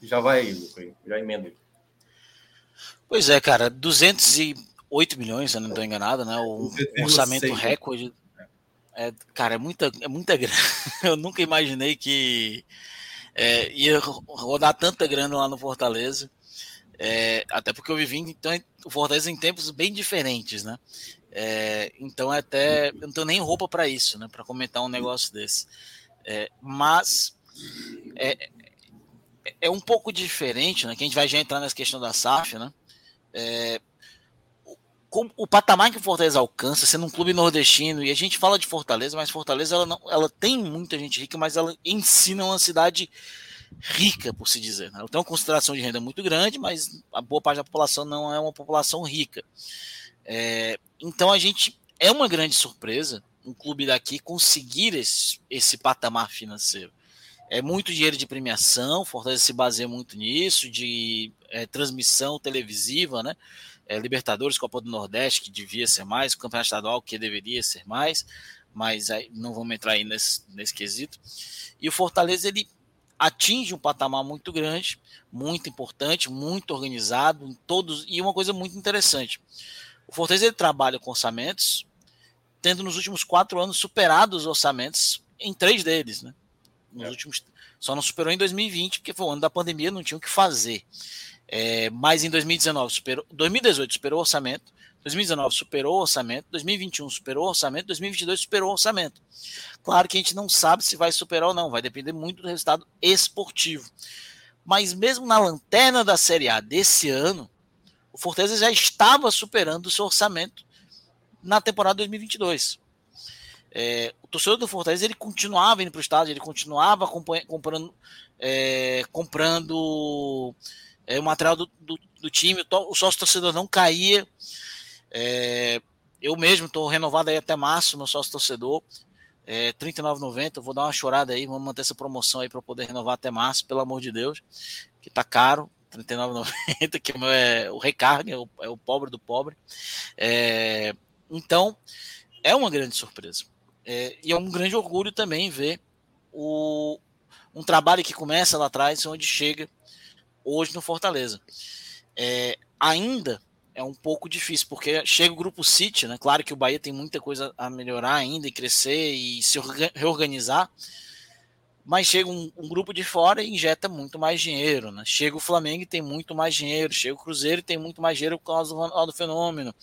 Já vai aí, Luca, já emenda aí. Pois é, cara, 208 milhões, se eu não estou enganado, né? O orçamento né? recorde. É, cara, é muita, é muita grana. Eu nunca imaginei que é, ia rodar tanta grana lá no Fortaleza. É, até porque eu vivi então, o Fortaleza em tempos bem diferentes, né? É, então é até eu não tenho nem roupa para isso, né? Para comentar um negócio desse. É, mas é, é um pouco diferente, né? Que a gente vai já entrar nessa questão da SAF, né? O patamar que o Fortaleza alcança, sendo um clube nordestino, e a gente fala de Fortaleza, mas Fortaleza ela, não, ela tem muita gente rica, mas ela ensina uma cidade rica, por se dizer. Né? Ela tem uma concentração de renda muito grande, mas a boa parte da população não é uma população rica. É, então a gente é uma grande surpresa um clube daqui conseguir esse, esse patamar financeiro. É muito dinheiro de premiação, Fortaleza se baseia muito nisso, de é, transmissão televisiva, né? É, Libertadores, Copa do Nordeste, que devia ser mais, o Campeonato Estadual, que deveria ser mais, mas aí não vamos entrar aí nesse, nesse quesito. E o Fortaleza, ele atinge um patamar muito grande, muito importante, muito organizado, em todos, e uma coisa muito interessante. O Fortaleza ele trabalha com orçamentos, tendo nos últimos quatro anos superado os orçamentos em três deles, né? Nos é. últimos, só não superou em 2020, porque foi o ano da pandemia, não tinha o que fazer. É, mas em 2019 superou, 2018 superou o orçamento, 2019 superou o orçamento, 2021 superou o orçamento, 2022 superou o orçamento. Claro que a gente não sabe se vai superar ou não, vai depender muito do resultado esportivo. Mas mesmo na lanterna da Série A desse ano, o Fortaleza já estava superando o seu orçamento na temporada 2022. É, o torcedor do Fortaleza ele continuava indo para o estádio, ele continuava comprando, é, comprando é, o material do, do, do time, o, sócio torcedor não caía. É, eu mesmo estou renovado aí até março, meu sócio torcedor. É, R$ 39,90. Vou dar uma chorada aí, vamos manter essa promoção aí para poder renovar até março, pelo amor de Deus, que tá caro. R$ 39,90, que é o recarga, é o, é o pobre do pobre. É, então, é uma grande surpresa. É, e é um grande orgulho também ver o, um trabalho que começa lá atrás, onde chega hoje no Fortaleza. É, ainda é um pouco difícil, porque chega o grupo City, né? Claro que o Bahia tem muita coisa a melhorar ainda e crescer e se reorganizar, mas chega um, um, grupo de fora e injeta muito mais dinheiro, né? Chega o Flamengo e tem muito mais dinheiro, chega o Cruzeiro e tem muito mais dinheiro por causa do, do fenômeno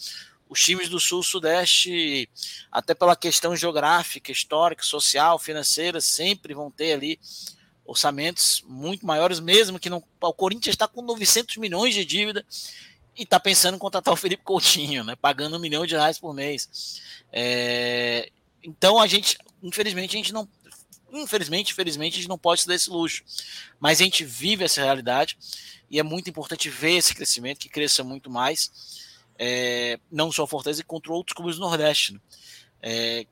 os times do Sul-Sudeste, até pela questão geográfica, histórica, social, financeira, sempre vão ter ali orçamentos muito maiores, mesmo que não. O Corinthians está com 900 milhões de dívida e está pensando em contratar o Felipe Coutinho, né, pagando um milhão de reais por mês. É, então a gente, infelizmente, a gente não. Infelizmente, infelizmente, a gente não pode se dar esse luxo. Mas a gente vive essa realidade e é muito importante ver esse crescimento, que cresça muito mais é, não só Fortaleza, contra outros clubes do Nordeste. Né? É,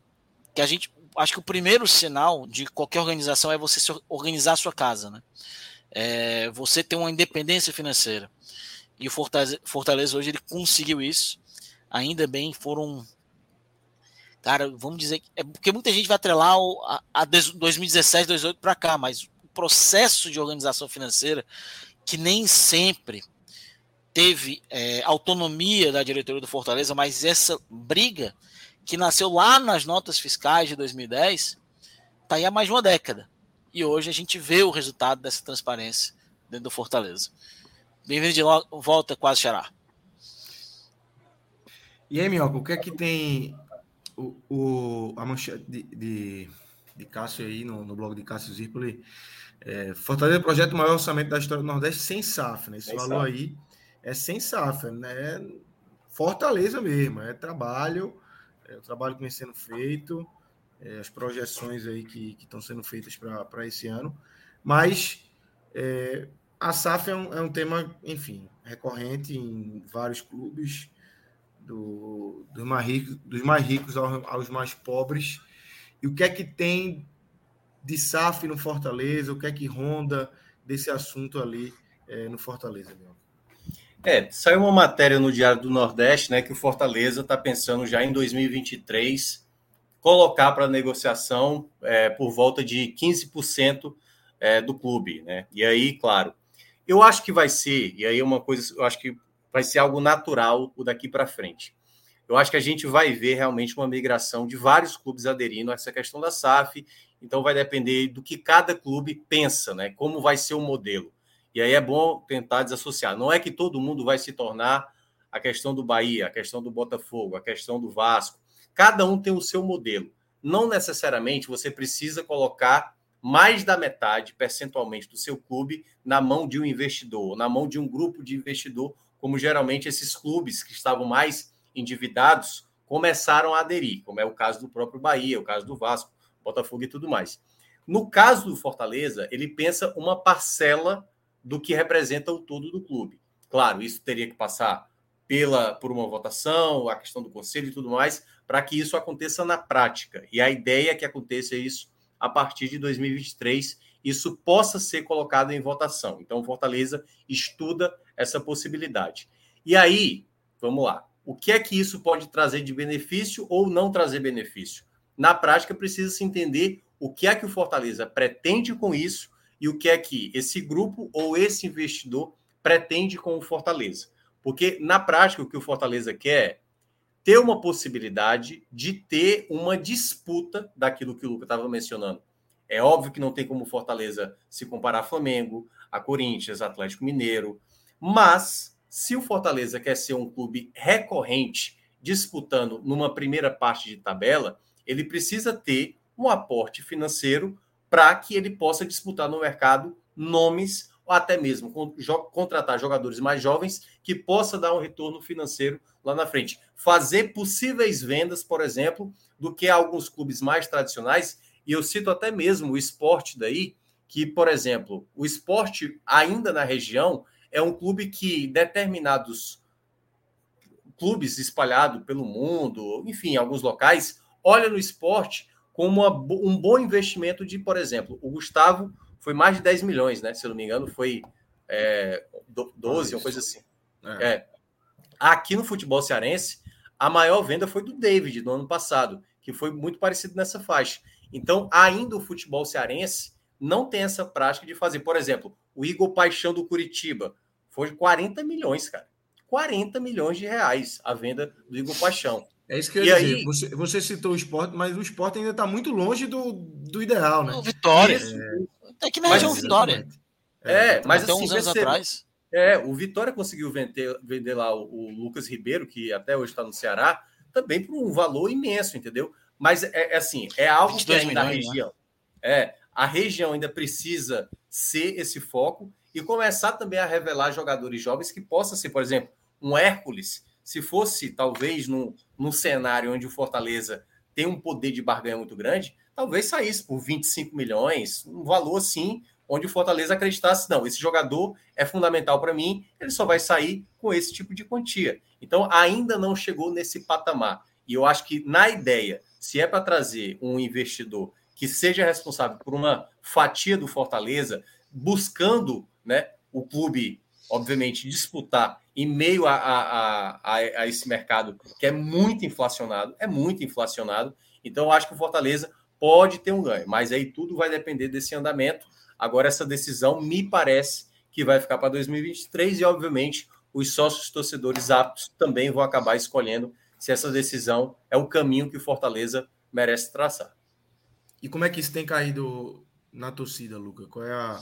que a gente, acho que o primeiro sinal de qualquer organização é você organizar a sua casa, né? É, você ter uma independência financeira. E o Fortaleza, Fortaleza hoje ele conseguiu isso. Ainda bem, foram cara, vamos dizer é porque muita gente vai atrelar a, a 2017, 2018 para cá, mas o processo de organização financeira que nem sempre teve é, autonomia da diretoria do Fortaleza, mas essa briga que nasceu lá nas notas fiscais de 2010 está aí há mais de uma década. E hoje a gente vê o resultado dessa transparência dentro do Fortaleza. Bem-vindo de volta, quase xará. E aí, Minhoca, o que é que tem o, o a manchete de, de, de Cássio aí no, no blog de Cássio Zirpoli? É, Fortaleza projeto maior orçamento da história do Nordeste sem SAF, né? Esse sem valor SAF. aí é sem safra, né? Fortaleza mesmo, é trabalho, é o trabalho que vem sendo feito, é, as projeções aí que estão sendo feitas para esse ano, mas é, a SAF é um, é um, tema, enfim, recorrente em vários clubes, do, dos, mais ricos, dos mais ricos aos, aos mais pobres. E o que é que tem de SAF no Fortaleza? O que é que ronda desse assunto ali é, no Fortaleza, meu? É, saiu uma matéria no Diário do Nordeste, né, que o Fortaleza está pensando já em 2023 colocar para negociação é, por volta de 15% é, do clube, né? E aí, claro, eu acho que vai ser, e aí é uma coisa, eu acho que vai ser algo natural o daqui para frente. Eu acho que a gente vai ver realmente uma migração de vários clubes aderindo a essa questão da SAF, então vai depender do que cada clube pensa, né? Como vai ser o modelo. E aí é bom tentar desassociar. Não é que todo mundo vai se tornar a questão do Bahia, a questão do Botafogo, a questão do Vasco. Cada um tem o seu modelo. Não necessariamente você precisa colocar mais da metade percentualmente do seu clube na mão de um investidor, na mão de um grupo de investidor, como geralmente esses clubes que estavam mais endividados começaram a aderir, como é o caso do próprio Bahia, o caso do Vasco, Botafogo e tudo mais. No caso do Fortaleza, ele pensa uma parcela do que representa o todo do clube. Claro, isso teria que passar pela por uma votação, a questão do conselho e tudo mais, para que isso aconteça na prática. E a ideia é que aconteça isso a partir de 2023, isso possa ser colocado em votação. Então, Fortaleza estuda essa possibilidade. E aí, vamos lá. O que é que isso pode trazer de benefício ou não trazer benefício? Na prática, precisa se entender o que é que o Fortaleza pretende com isso e o que é que esse grupo ou esse investidor pretende com o Fortaleza. Porque, na prática, o que o Fortaleza quer é ter uma possibilidade de ter uma disputa daquilo que o Luca estava mencionando. É óbvio que não tem como Fortaleza se comparar a Flamengo, a Corinthians, Atlético Mineiro, mas se o Fortaleza quer ser um clube recorrente disputando numa primeira parte de tabela, ele precisa ter um aporte financeiro para que ele possa disputar no mercado nomes ou até mesmo contratar jogadores mais jovens que possa dar um retorno financeiro lá na frente. Fazer possíveis vendas, por exemplo, do que alguns clubes mais tradicionais, e eu cito até mesmo o esporte daí, que, por exemplo, o esporte ainda na região é um clube que determinados clubes espalhados pelo mundo, enfim, alguns locais, olha no esporte como uma, um bom investimento de, por exemplo, o Gustavo foi mais de 10 milhões, né? Se eu não me engano, foi é, 12, uma coisa assim. É. é. Aqui no futebol cearense, a maior venda foi do David no ano passado, que foi muito parecido nessa faixa. Então, ainda o futebol cearense não tem essa prática de fazer. Por exemplo, o Igor Paixão do Curitiba foi 40 milhões, cara. 40 milhões de reais a venda do Igor Paixão. É isso que eu ia dizer. Aí... Você, você, citou o esporte, mas o esporte ainda está muito longe do, do ideal, né? Vitória. É... Até que na região Vitória. É, é mas até assim, uns anos atrás. É, o Vitória conseguiu vender, vender lá o, o Lucas Ribeiro, que até hoje está no Ceará, também por um valor imenso, entendeu? Mas é, é assim, é algo que ainda a né? região. Né? É, a região ainda precisa ser esse foco e começar também a revelar jogadores jovens que possa ser, por exemplo, um Hércules, se fosse talvez num, num cenário onde o Fortaleza tem um poder de barganha muito grande, talvez saísse por 25 milhões, um valor assim, onde o Fortaleza acreditasse, não, esse jogador é fundamental para mim, ele só vai sair com esse tipo de quantia. Então, ainda não chegou nesse patamar. E eu acho que na ideia, se é para trazer um investidor que seja responsável por uma fatia do Fortaleza, buscando né, o clube, obviamente, disputar em meio a, a, a, a, esse mercado que é muito inflacionado, é muito inflacionado. Então, eu acho que o Fortaleza pode ter um ganho, mas aí tudo vai depender desse andamento. Agora, essa decisão me parece que vai ficar para 2023 e, obviamente, os sócios torcedores aptos também vão acabar escolhendo se essa decisão é o caminho que o Fortaleza merece traçar. E como é que isso tem caído na torcida, Luca? Qual é, a,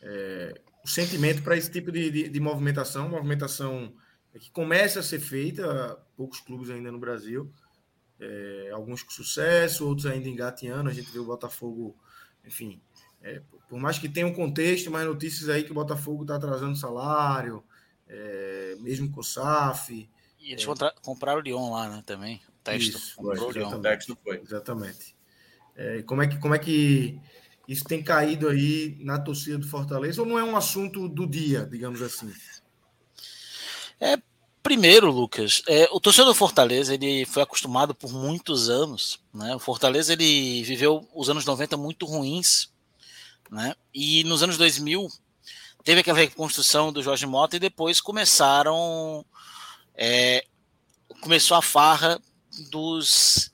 é o sentimento para esse tipo de, de, de, movimentação? Movimentação que começa a ser feita, poucos clubes ainda no Brasil, é, alguns com sucesso, outros ainda engateando. A gente vê o Botafogo, enfim, é, por mais que tenha um contexto, mais notícias aí que o Botafogo está atrasando salário, é, mesmo com o SAF. E eles é, compraram o Lyon lá, né, também. O texto. Isso, foi, exatamente, foi. Exatamente. É, como, é que, como é que isso tem caído aí na torcida do Fortaleza ou não é um assunto do dia, digamos assim? É, Primeiro, Lucas, é, o torcedor do Fortaleza ele foi acostumado por muitos anos. Né? O Fortaleza ele viveu os anos 90 muito ruins. Né? E nos anos 2000 teve aquela reconstrução do Jorge Mota e depois começaram. É, começou a farra dos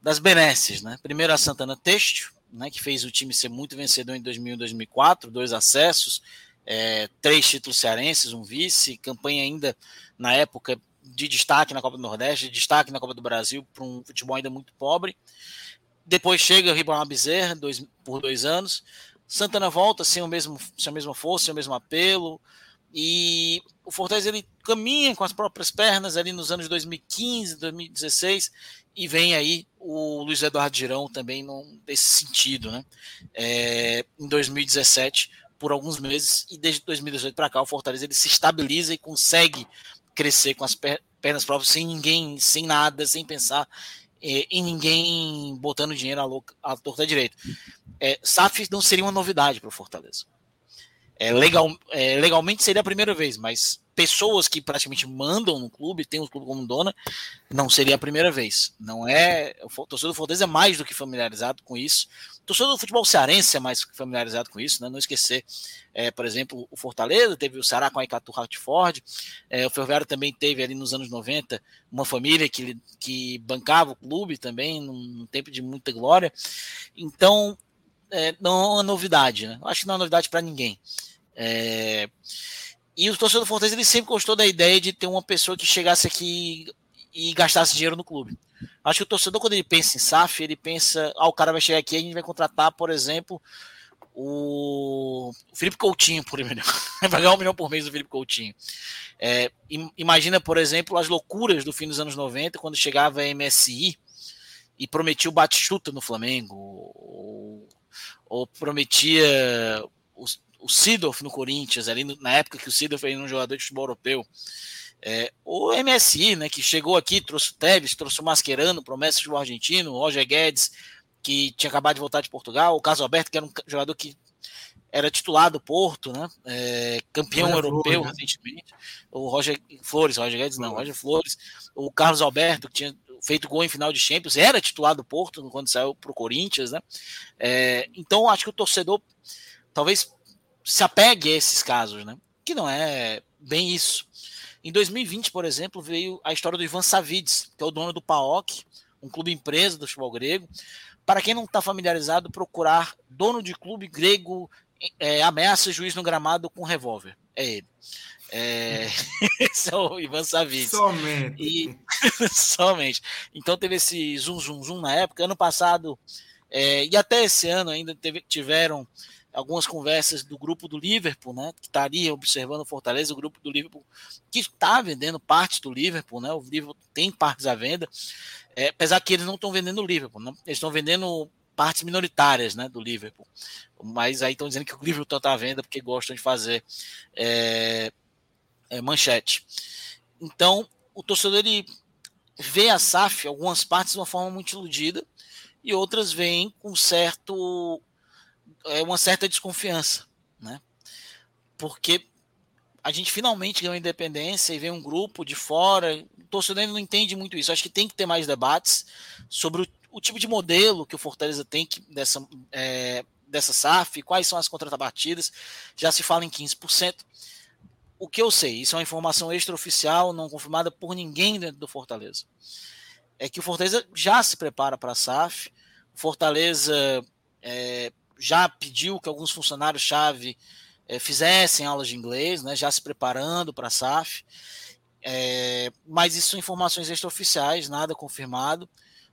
das benesses. Né? Primeiro a Santana Têxtil, né, que fez o time ser muito vencedor em 2000 e 2004, dois acessos é, três títulos cearenses, um vice, campanha ainda na época de destaque na Copa do Nordeste, de destaque na Copa do Brasil, para um futebol ainda muito pobre. Depois chega o Ribamar Bezerra, dois, por dois anos. Santana volta sem, o mesmo, sem a mesma força, sem o mesmo apelo. E o Fortaleza ele caminha com as próprias pernas ali nos anos 2015, 2016, e vem aí o Luiz Eduardo Girão também nesse sentido. Né? É, em 2017, por alguns meses e desde 2018 para cá o Fortaleza ele se estabiliza e consegue crescer com as, per pernas próprias, sem ninguém, sem nada, sem pensar é, em ninguém botando dinheiro à, à torta direita. É, SAF não seria uma novidade para o Fortaleza. É, legal, é, legalmente seria a primeira vez, mas pessoas que praticamente mandam no clube, tem o clube como dona, não seria a primeira vez. Não é. O torcedor do Fortaleza é mais do que familiarizado com isso. O torcedor do futebol cearense é mais familiarizado com isso, né? Não esquecer, é, por exemplo, o Fortaleza teve o Ceará com a Icatu Hartford, é, o Ferroviário também teve ali nos anos 90 uma família que, que bancava o clube também, num tempo de muita glória. Então, é, não é uma novidade, né? Acho que não é uma novidade para ninguém. É, e o torcedor do Fortaleza ele sempre gostou da ideia de ter uma pessoa que chegasse aqui e gastasse dinheiro no clube. Acho que o torcedor, quando ele pensa em SAF, ele pensa: ah, o cara vai chegar aqui e a gente vai contratar, por exemplo, o Felipe Coutinho, por exemplo. Vai pagar um milhão por mês do Felipe Coutinho. É, imagina, por exemplo, as loucuras do fim dos anos 90, quando chegava a MSI e prometia o Batistuta no Flamengo, ou, ou prometia o Sidorf no Corinthians, ali no, na época que o Sidorf era um jogador de futebol europeu. É, o MSI, né, que chegou aqui, trouxe o Tevez, trouxe o Mascherano, promessa de argentino, o Roger Guedes, que tinha acabado de voltar de Portugal, o Carlos Alberto, que era um jogador que era titular do Porto, né, é, campeão Roger europeu Flores, né? recentemente, o Roger Flores, Roger Guedes não, Roger Flores, o Carlos Alberto, que tinha feito gol em final de Champions, era titular do Porto quando saiu para o Corinthians, né, é, então acho que o torcedor talvez se apegue a esses casos, né? Que não é bem isso. Em 2020, por exemplo, veio a história do Ivan Savides, que é o dono do PAOK, um clube empresa do futebol grego. Para quem não está familiarizado, procurar dono de clube grego é, ameaça juiz no gramado com revólver. É ele. É... Esse é o Ivan Savides. Somente. E... Somente. Então teve esse zoom, zoom, zoom na época. Ano passado, é... e até esse ano ainda teve... tiveram algumas conversas do grupo do Liverpool, né, que estaria observando o Fortaleza, o grupo do Liverpool que está vendendo partes do Liverpool, né, o Liverpool tem partes à venda, é, apesar que eles não estão vendendo o Liverpool, né, eles estão vendendo partes minoritárias, né, do Liverpool, mas aí estão dizendo que o Liverpool está à venda porque gostam de fazer é, é, manchete. Então, o torcedor ele vê a SAF, algumas partes de uma forma muito iludida, e outras veem com certo é uma certa desconfiança, né? Porque a gente finalmente ganhou independência e vem um grupo de fora. O torcedor não entende muito isso. Acho que tem que ter mais debates sobre o, o tipo de modelo que o Fortaleza tem que, dessa, é, dessa SAF, quais são as contrapartidas. Já se fala em 15%. O que eu sei, isso é uma informação extraoficial, não confirmada por ninguém dentro do Fortaleza. É que o Fortaleza já se prepara para a SAF. Fortaleza é, já pediu que alguns funcionários-chave é, fizessem aulas de inglês, né, já se preparando para a SAF. É, mas isso são informações extraoficiais, nada confirmado.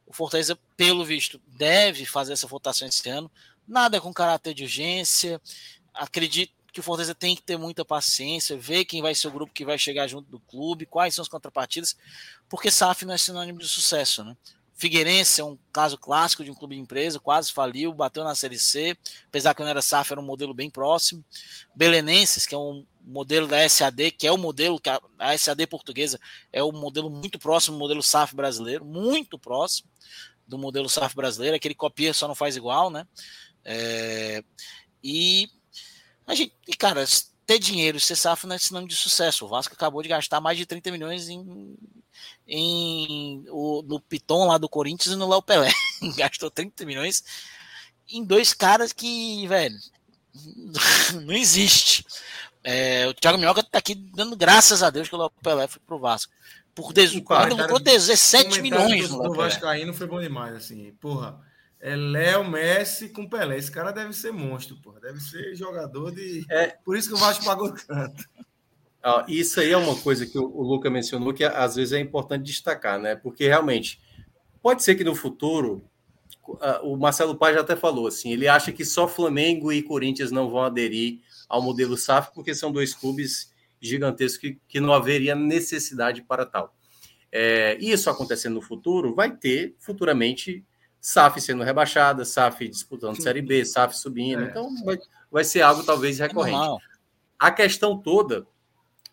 O Fortaleza, pelo visto, deve fazer essa votação esse ano. Nada com caráter de urgência. Acredito que o Fortaleza tem que ter muita paciência, ver quem vai ser o grupo que vai chegar junto do clube, quais são as contrapartidas, porque SAF não é sinônimo de sucesso, né? Figueirense é um caso clássico de um clube de empresa, quase faliu, bateu na Série C, apesar que não era SAF, era um modelo bem próximo. Belenenses, que é um modelo da SAD, que é o modelo que a, a SAD portuguesa é o modelo muito próximo do modelo SAF brasileiro, muito próximo do modelo SAF brasileiro, aquele copia só não faz igual, né? É, e a gente, e cara, ter dinheiro e ser SAF não é sinônimo de sucesso. O Vasco acabou de gastar mais de 30 milhões em em, o, no Piton lá do Corinthians e no Léo Pelé. Gastou 30 milhões em dois caras que, velho, não existe. É, o Thiago Minhoca tá aqui dando graças a Deus que o Léo Pelé foi pro Vasco. Por des... lucrou 17 milhões no Léo Vascaíno foi bom demais, assim. Porra, é Léo Messi com Pelé. Esse cara deve ser monstro, porra. Deve ser jogador de. É. Por isso que o Vasco pagou tanto. Ah, isso aí é uma coisa que o, o Luca mencionou que às vezes é importante destacar, né? Porque realmente pode ser que no futuro o Marcelo Paz já até falou assim, ele acha que só Flamengo e Corinthians não vão aderir ao modelo SAF porque são dois clubes gigantescos que, que não haveria necessidade para tal. É, isso acontecendo no futuro, vai ter futuramente SAF sendo rebaixada, SAF disputando Sim. Série B, SAF subindo, é. então vai, vai ser algo talvez recorrente. A questão toda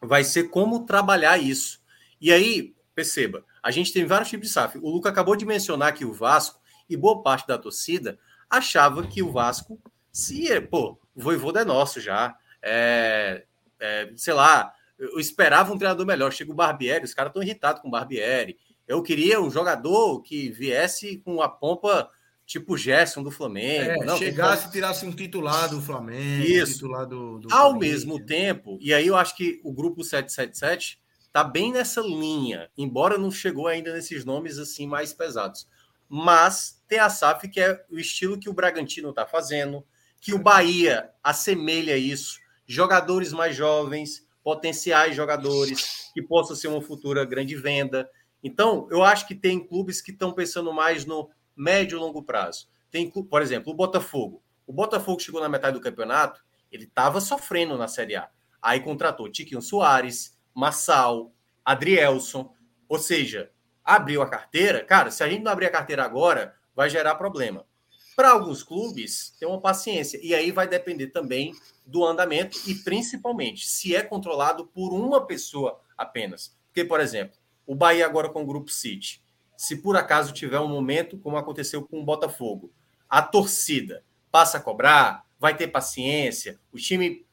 vai ser como trabalhar isso. E aí, perceba, a gente tem vários tipos de SAF. O Luca acabou de mencionar que o Vasco e boa parte da torcida achava que o Vasco, se, pô, o Voivoda é nosso já, é, é, sei lá, eu esperava um treinador melhor. Chega o Barbieri, os caras estão irritados com o Barbieri. Eu queria um jogador que viesse com a pompa tipo Gerson do Flamengo. É, não, chegasse e tirasse um titular do Flamengo, Isso. Um titular do, do Ao mesmo tempo, e aí eu acho que o grupo 777 tá bem nessa linha, embora não chegou ainda nesses nomes assim mais pesados. Mas tem a SAF que é o estilo que o Bragantino tá fazendo, que o Bahia assemelha isso, jogadores mais jovens, potenciais jogadores que possam ser uma futura grande venda. Então, eu acho que tem clubes que estão pensando mais no médio e longo prazo. Tem, por exemplo, o Botafogo. O Botafogo chegou na metade do campeonato, ele estava sofrendo na Série A. Aí contratou Tiquinho Soares, Massal, Adrielson. Ou seja, abriu a carteira. Cara, se a gente não abrir a carteira agora, vai gerar problema. Para alguns clubes, tem uma paciência. E aí vai depender também do andamento e, principalmente, se é controlado por uma pessoa apenas. Porque, por exemplo, o Bahia agora com o Grupo City se por acaso tiver um momento como aconteceu com o Botafogo, a torcida passa a cobrar, vai ter paciência, o time,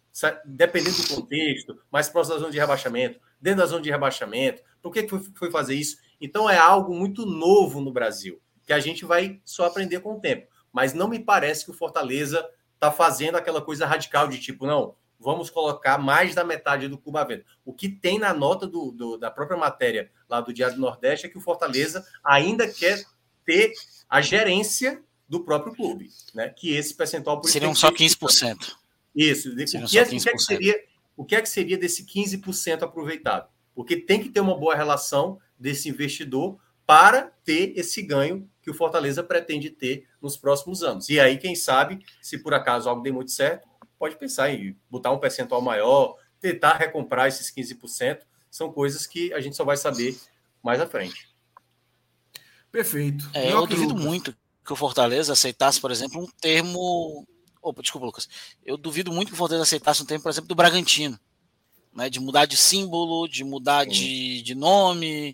dependendo do contexto, mais próximo da zona de rebaixamento, dentro da zona de rebaixamento, por que foi fazer isso? Então é algo muito novo no Brasil, que a gente vai só aprender com o tempo. Mas não me parece que o Fortaleza está fazendo aquela coisa radical de tipo, não, vamos colocar mais da metade do Cuba Vento. O que tem na nota do, do, da própria matéria lá do Diário do Nordeste é que o Fortaleza ainda quer ter a gerência do próprio clube, né? Que esse percentual por seriam só 15%. Isso. o que, é, 15%. o que, é que seria o que é que seria desse 15% aproveitado? Porque tem que ter uma boa relação desse investidor para ter esse ganho que o Fortaleza pretende ter nos próximos anos. E aí, quem sabe, se por acaso algo dê muito certo, pode pensar em botar um percentual maior, tentar recomprar esses 15%. São coisas que a gente só vai saber mais à frente. Perfeito. É, eu duvido Lucas. muito que o Fortaleza aceitasse, por exemplo, um termo. Opa, desculpa, Lucas. Eu duvido muito que o Fortaleza aceitasse um termo, por exemplo, do Bragantino. Né, de mudar de símbolo, de mudar de, de nome.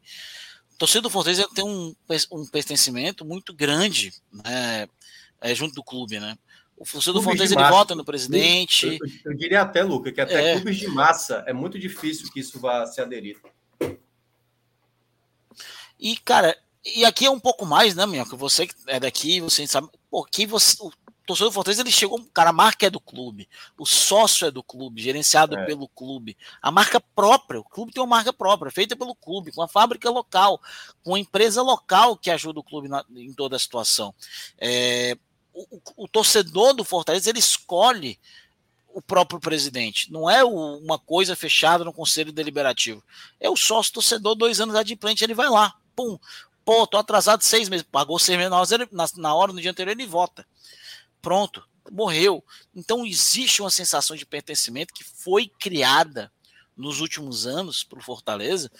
O torcedor do Fortaleza tem um, um pertencimento muito grande né, é, junto do clube, né? O do Fortaleza ele vota no presidente. Eu, eu, eu, diria até, Luca, que até é. clubes de massa é muito difícil que isso vá se aderir. E, cara, e aqui é um pouco mais, né, Minhoca? Você que é daqui, você sabe. Porque você, o torcedor do Fortaleza ele chegou. Cara, a marca é do clube, o sócio é do clube, gerenciado é. pelo clube. A marca própria, o clube tem uma marca própria, feita pelo clube, com a fábrica local, com a empresa local que ajuda o clube na, em toda a situação. É, o, o, torcedor do Fortaleza ele escolhe o próprio presidente. Não é o, uma coisa fechada no conselho deliberativo. É o sócio torcedor, dois anos adimplente, ele vai lá. Pum. Pô, tô atrasado seis meses. Pagou seis meses na, na hora, no dia anterior, ele vota. Pronto. Morreu. Então existe uma sensação de pertencimento que foi criada nos últimos anos para o Fortaleza.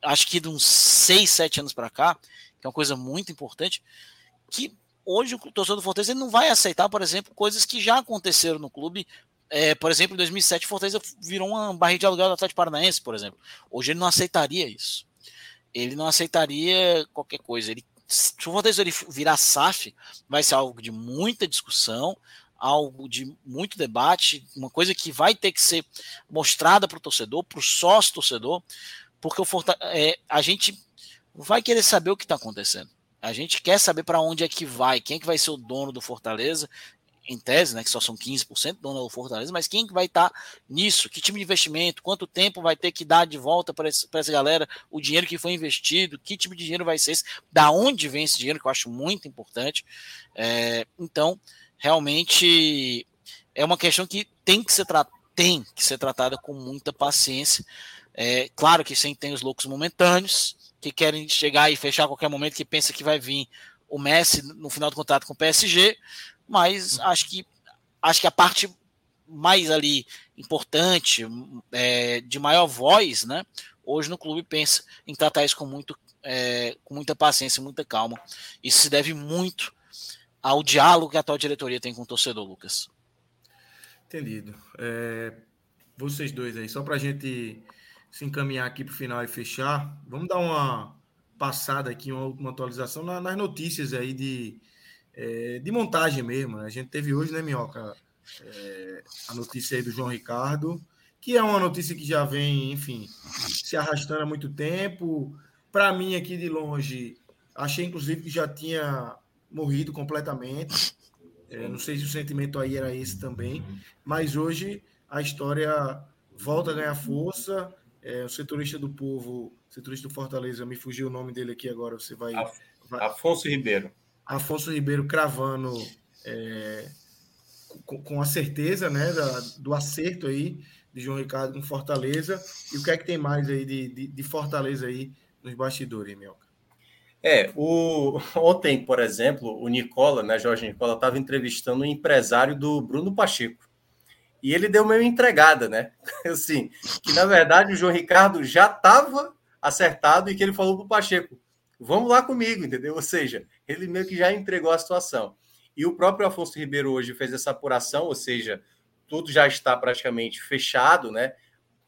Acho que de uns seis, sete anos para cá, que é uma coisa muito importante, que hoje o torcedor do Fortaleza não vai aceitar, por exemplo, coisas que já aconteceram no clube. É, por exemplo, em 2007, o Fortaleza virou uma barriga de aluguel do Atlético Paranaense, por exemplo. Hoje ele não aceitaria isso. Ele não aceitaria qualquer coisa. Ele, se o Fortaleza ele virar SAF, vai ser algo de muita discussão, algo de muito debate, uma coisa que vai ter que ser mostrada para o torcedor, para o sócio torcedor, porque o Fortaleza, é, a gente vai querer saber o que está acontecendo. A gente quer saber para onde é que vai, quem é que vai ser o dono do Fortaleza, em tese, né, que só são 15% dono do Fortaleza, mas quem que vai estar tá nisso? Que tipo de investimento? Quanto tempo vai ter que dar de volta para essa galera o dinheiro que foi investido? Que tipo de dinheiro vai ser esse? Da onde vem esse dinheiro, que eu acho muito importante. É, então, realmente é uma questão que tem que ser, tem que ser tratada com muita paciência. É, claro que sempre tem os loucos momentâneos, que querem chegar e fechar a qualquer momento, que pensa que vai vir o Messi no final do contrato com o PSG, mas acho que acho que a parte mais ali importante, é, de maior voz, né? Hoje no clube pensa em tratar isso com, muito, é, com muita paciência, muita calma. Isso se deve muito ao diálogo que a atual diretoria tem com o torcedor, Lucas. Entendido. É, vocês dois aí, só para a gente se encaminhar aqui para o final e fechar, vamos dar uma passada aqui, uma última atualização nas notícias aí de, é, de montagem mesmo. Né? A gente teve hoje, né, Minhoca, é, a notícia aí do João Ricardo, que é uma notícia que já vem, enfim, se arrastando há muito tempo. Para mim, aqui de longe, achei inclusive que já tinha morrido completamente. É, não sei se o sentimento aí era esse também, mas hoje a história volta a ganhar força. É, o setorista do povo, setorista do Fortaleza, me fugiu o nome dele aqui agora, você vai. vai... Afonso Ribeiro. Afonso Ribeiro cravando é, com, com, a certeza né, da, do acerto aí de João Ricardo com Fortaleza. E o que é que tem mais aí de, de, de Fortaleza aí nos bastidores, Mioca? É, o, ontem, por exemplo, o Nicola, né, Jorge Nicola, estava entrevistando um empresário do Bruno Pacheco. E ele deu meio entregada, né? Assim, que na verdade o João Ricardo já estava acertado e que ele falou para o Pacheco: vamos lá comigo, entendeu? Ou seja, ele meio que já entregou a situação. E o próprio Afonso Ribeiro hoje fez essa apuração, ou seja, tudo já está praticamente fechado, né?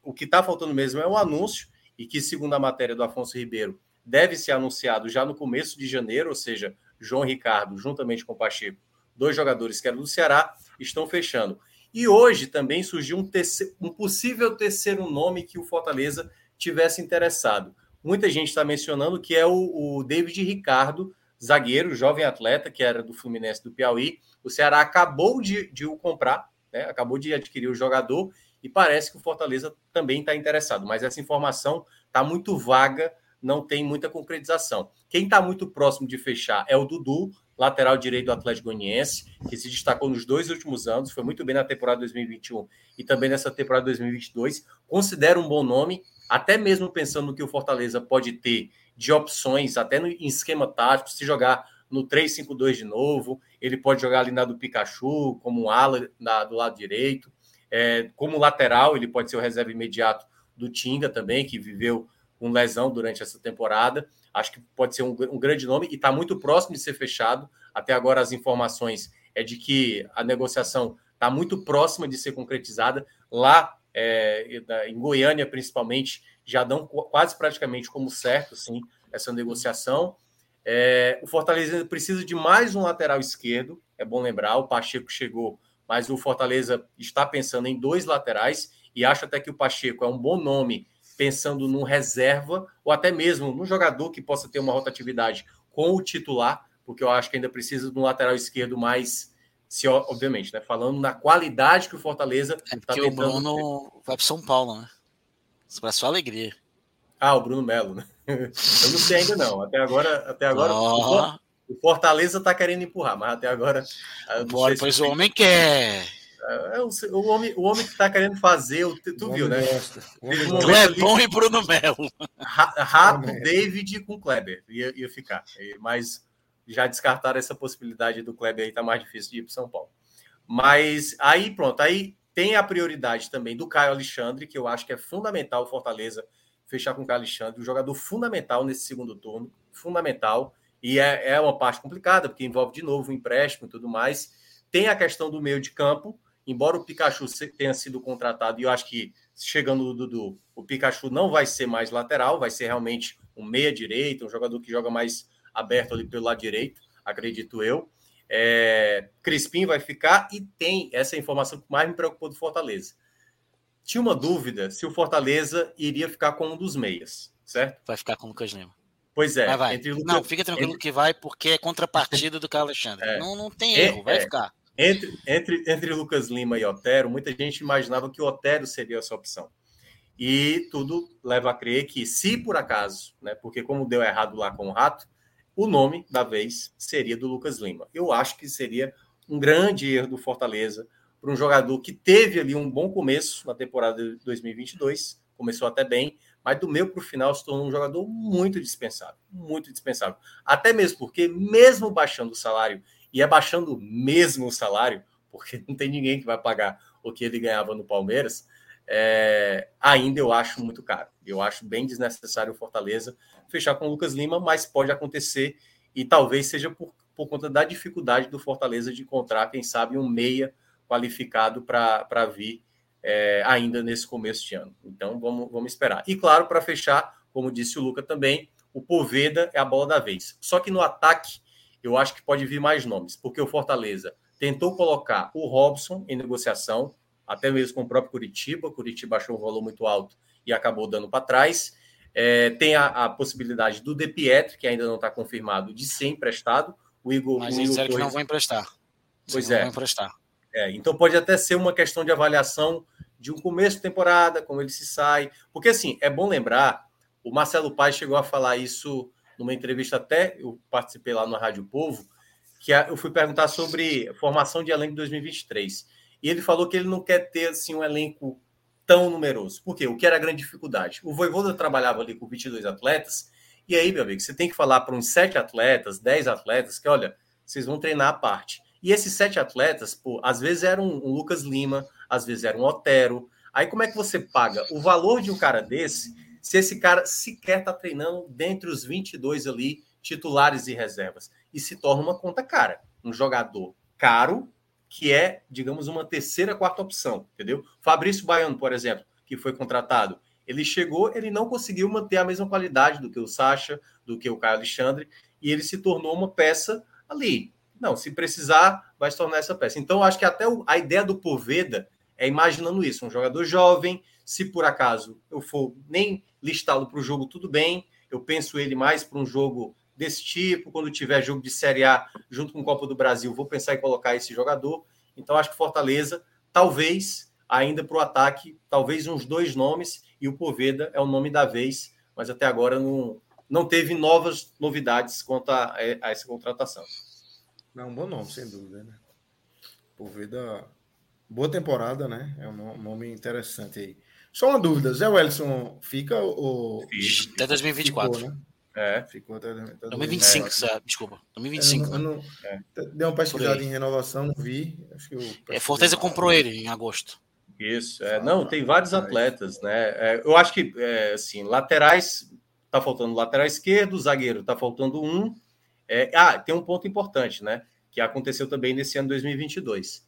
O que está faltando mesmo é um anúncio, e que, segundo a matéria do Afonso Ribeiro, deve ser anunciado já no começo de janeiro, ou seja, João Ricardo, juntamente com o Pacheco, dois jogadores que eram do Ceará, estão fechando. E hoje também surgiu um, terceiro, um possível terceiro nome que o Fortaleza tivesse interessado. Muita gente está mencionando que é o, o, David Ricardo, zagueiro, jovem atleta, que era do Fluminense do Piauí. O Ceará acabou de, de o comprar, né? acabou de adquirir o jogador, e parece que o Fortaleza também está interessado. Mas essa informação está muito vaga, não tem muita concretização. Quem está muito próximo de fechar é o Dudu, lateral direito do Atlético Goianiense, que se destacou nos dois últimos anos, foi muito bem na temporada 2021 e também nessa temporada 2022. Considera um bom nome, até mesmo pensando no que o Fortaleza pode ter de opções, até no em esquema tático, se jogar no 3-5-2 de novo, ele pode jogar ali na do Pikachu, como um ala na, do lado direito. É, como lateral, ele pode ser o reserva imediato do Tinga também, que viveu com lesão durante essa temporada. Acho que pode ser um, um grande nome e está muito próximo de ser fechado. Até agora, as informações é de que a negociação está muito próxima de ser concretizada. Lá é, em Goiânia, principalmente, já dão quase praticamente como certo sim, essa negociação. É, o Fortaleza precisa de mais um lateral esquerdo, é bom lembrar. O Pacheco chegou, mas o Fortaleza está pensando em dois laterais e acho até que o Pacheco é um bom nome pensando num reserva ou até mesmo num jogador que possa ter uma rotatividade com o titular, porque eu acho que ainda precisa de um lateral esquerdo mais, se obviamente, né? Falando na qualidade que o Fortaleza é tá porque o Bruno vai para São Paulo, né? Para sua alegria. Ah, o Bruno Melo, né? Eu não sei ainda não. Até agora, até agora oh. o Fortaleza está querendo empurrar, mas até agora. Bora, pois o homem quer. É, o, o, homem, o homem que está querendo fazer, tu, tu viu, né? Um é bom e Bruno Melo. Rato, David com Kleber ia, ia ficar. Mas já descartaram essa possibilidade do Kleber aí, tá mais difícil de ir para São Paulo. Mas aí, pronto, aí tem a prioridade também do Caio Alexandre, que eu acho que é fundamental o Fortaleza fechar com o Caio Alexandre, um jogador fundamental nesse segundo turno, fundamental. E é, é uma parte complicada, porque envolve de novo o empréstimo e tudo mais. Tem a questão do meio de campo, embora o Pikachu tenha sido contratado, e eu acho que chegando no Dudu, o Pikachu não vai ser mais lateral, vai ser realmente um meia direito, um jogador que joga mais aberto ali pelo lado direito, acredito eu. É, Crispim vai ficar e tem essa informação que mais me preocupou do Fortaleza. Tinha uma dúvida se o Fortaleza iria ficar com um dos meias, certo? Vai ficar com o Lucas Lima. Pois é. Vai, vai. Lucas... Não, fica tranquilo entre... que vai, porque é contrapartida do Carlos Alexandre. É. Não, não tem erro, é, vai é. ficar. Entre, entre, entre Lucas Lima e Otero, muita gente imaginava que o Otero seria essa opção. E tudo leva a crer que, se por acaso, né, porque como deu errado lá com o Rato, o nome da vez seria do Lucas Lima. Eu acho que seria um grande erro do Fortaleza para um jogador que teve ali um bom começo na temporada de 2022, começou até bem, mas do meio para o final se tornou um jogador muito dispensável, muito dispensável. Até mesmo porque, mesmo baixando o salário e abaixando mesmo o salário, porque não tem ninguém que vai pagar o que ele ganhava no Palmeiras, é, ainda eu acho muito caro. Eu acho bem desnecessário o Fortaleza fechar com o Lucas Lima, mas pode acontecer e talvez seja por, por conta da dificuldade do Fortaleza de encontrar, quem sabe, um meia qualificado para vir é, ainda nesse começo de ano. Então vamos, vamos esperar. E claro, para fechar, como disse o Luca também, o Poveda é a bola da vez. Só que no ataque, eu acho que pode vir mais nomes, porque o Fortaleza tentou colocar o Robson em negociação, até mesmo com o próprio Curitiba. Curitiba achou um valor muito alto e acabou dando para trás. É, tem a, a, possibilidade do De Pietri, que ainda não está confirmado, de ser emprestado. O Igor, Mas o eles disseram que não vão emprestar. Pois não é. Vão emprestar. É, então pode até ser uma questão de avaliação de um começo de temporada, como ele se sai. Porque, assim, é bom lembrar, o Marcelo Paes chegou a falar isso numa entrevista até, eu participei lá no Rádio Povo, que eu fui perguntar sobre formação de elenco 2023. E ele falou que ele não quer ter, assim, um elenco tão numeroso. Por quê? O que era a grande dificuldade? O Voivoda trabalhava ali com 22 atletas, e aí, meu amigo, você tem que falar para uns 7 atletas, 10 atletas, que, olha, vocês vão treinar a parte. E esses sete atletas, pô, às vezes era um, um, Lucas Lima, às vezes era um Otero. Aí como é que você paga o valor de um cara desse se esse cara sequer está treinando dentre os 22 ali, titulares e reservas? E se torna uma conta cara. Um jogador caro, que é, digamos, uma terceira, quarta opção, entendeu? Fabrício Baiano, por exemplo, que foi contratado, ele chegou, ele não conseguiu manter a mesma qualidade do que o Sacha, do que o Caio Alexandre, e ele se tornou uma peça ali, não, se precisar, vai se tornar essa peça. Então, acho que até a ideia do Poveda é imaginando isso: um jogador jovem, se por acaso eu for nem listá-lo para o jogo, tudo bem. Eu penso ele mais para um jogo desse tipo. Quando tiver jogo de Série A junto com o Copa do Brasil, vou pensar em colocar esse jogador. Então, acho que Fortaleza, talvez, ainda para o ataque, talvez uns dois nomes, e o Poveda é o nome da vez, mas até agora não, não teve novas novidades quanto a, a essa contratação. É um bom nome, sem dúvida, né? Por vida. Boa temporada, né? É um nome interessante aí. Só uma dúvida, Zé Wellison fica ou. Até 2024. Ficou, né? É. Ficou até, até 2025, é, desculpa. 2025. Eu não, eu não, é. Deu uma pesquisada em renovação, não vi. Acho que eu é, Fortaleza comprou ele em agosto. Isso, é, não, tem vários atletas, né? É, eu acho que, é, assim, laterais, tá faltando lateral esquerdo, zagueiro, tá faltando um, é, ah, tem um ponto importante, né? Que aconteceu também nesse ano 2022.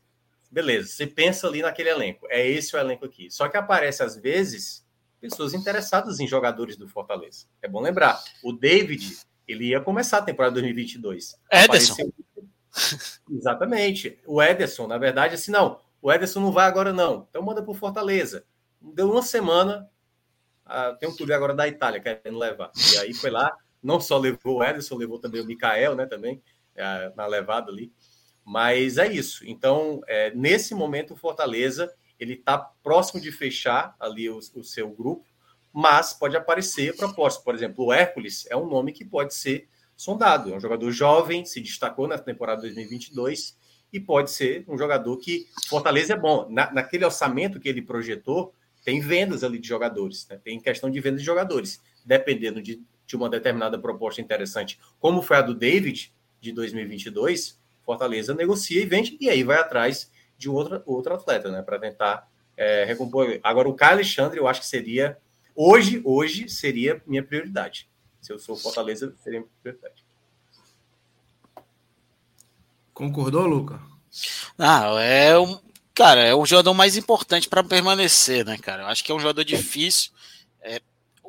Beleza, você pensa ali naquele elenco, é esse o elenco aqui. Só que aparece, às vezes, pessoas interessadas em jogadores do Fortaleza. É bom lembrar, o David, ele ia começar a temporada 2022. Ederson. Apareceu... Exatamente. O Ederson, na verdade, assim, não, o Ederson não vai agora, não. Então manda para o Fortaleza. Deu uma semana, ah, tem um clube agora da Itália querendo levar. E aí foi lá, não só levou o Ederson, levou também o Mikael, né? Também é, na levada ali. Mas é isso. Então, é, nesse momento, o Fortaleza ele está próximo de fechar ali o, o, seu grupo, mas pode aparecer proposta. Por exemplo, o Hércules é um nome que pode ser sondado. É um jogador jovem, se destacou na temporada 2022 e pode ser um jogador que Fortaleza é bom. Na, naquele orçamento que ele projetou, tem vendas ali de jogadores, né? tem questão de venda de jogadores. Dependendo de de uma determinada proposta interessante, como foi a do David de 2022, Fortaleza negocia e vende, e aí vai atrás de outra, outro atleta, né, para tentar é, recompor. Agora, o Caio Alexandre, eu acho que seria, hoje, hoje, seria minha prioridade. Se eu sou Fortaleza, seria minha prioridade. Concordou, Luca? Não, é um, cara, é o jogador mais importante para permanecer, né, cara? Eu acho que é um jogador difícil. É,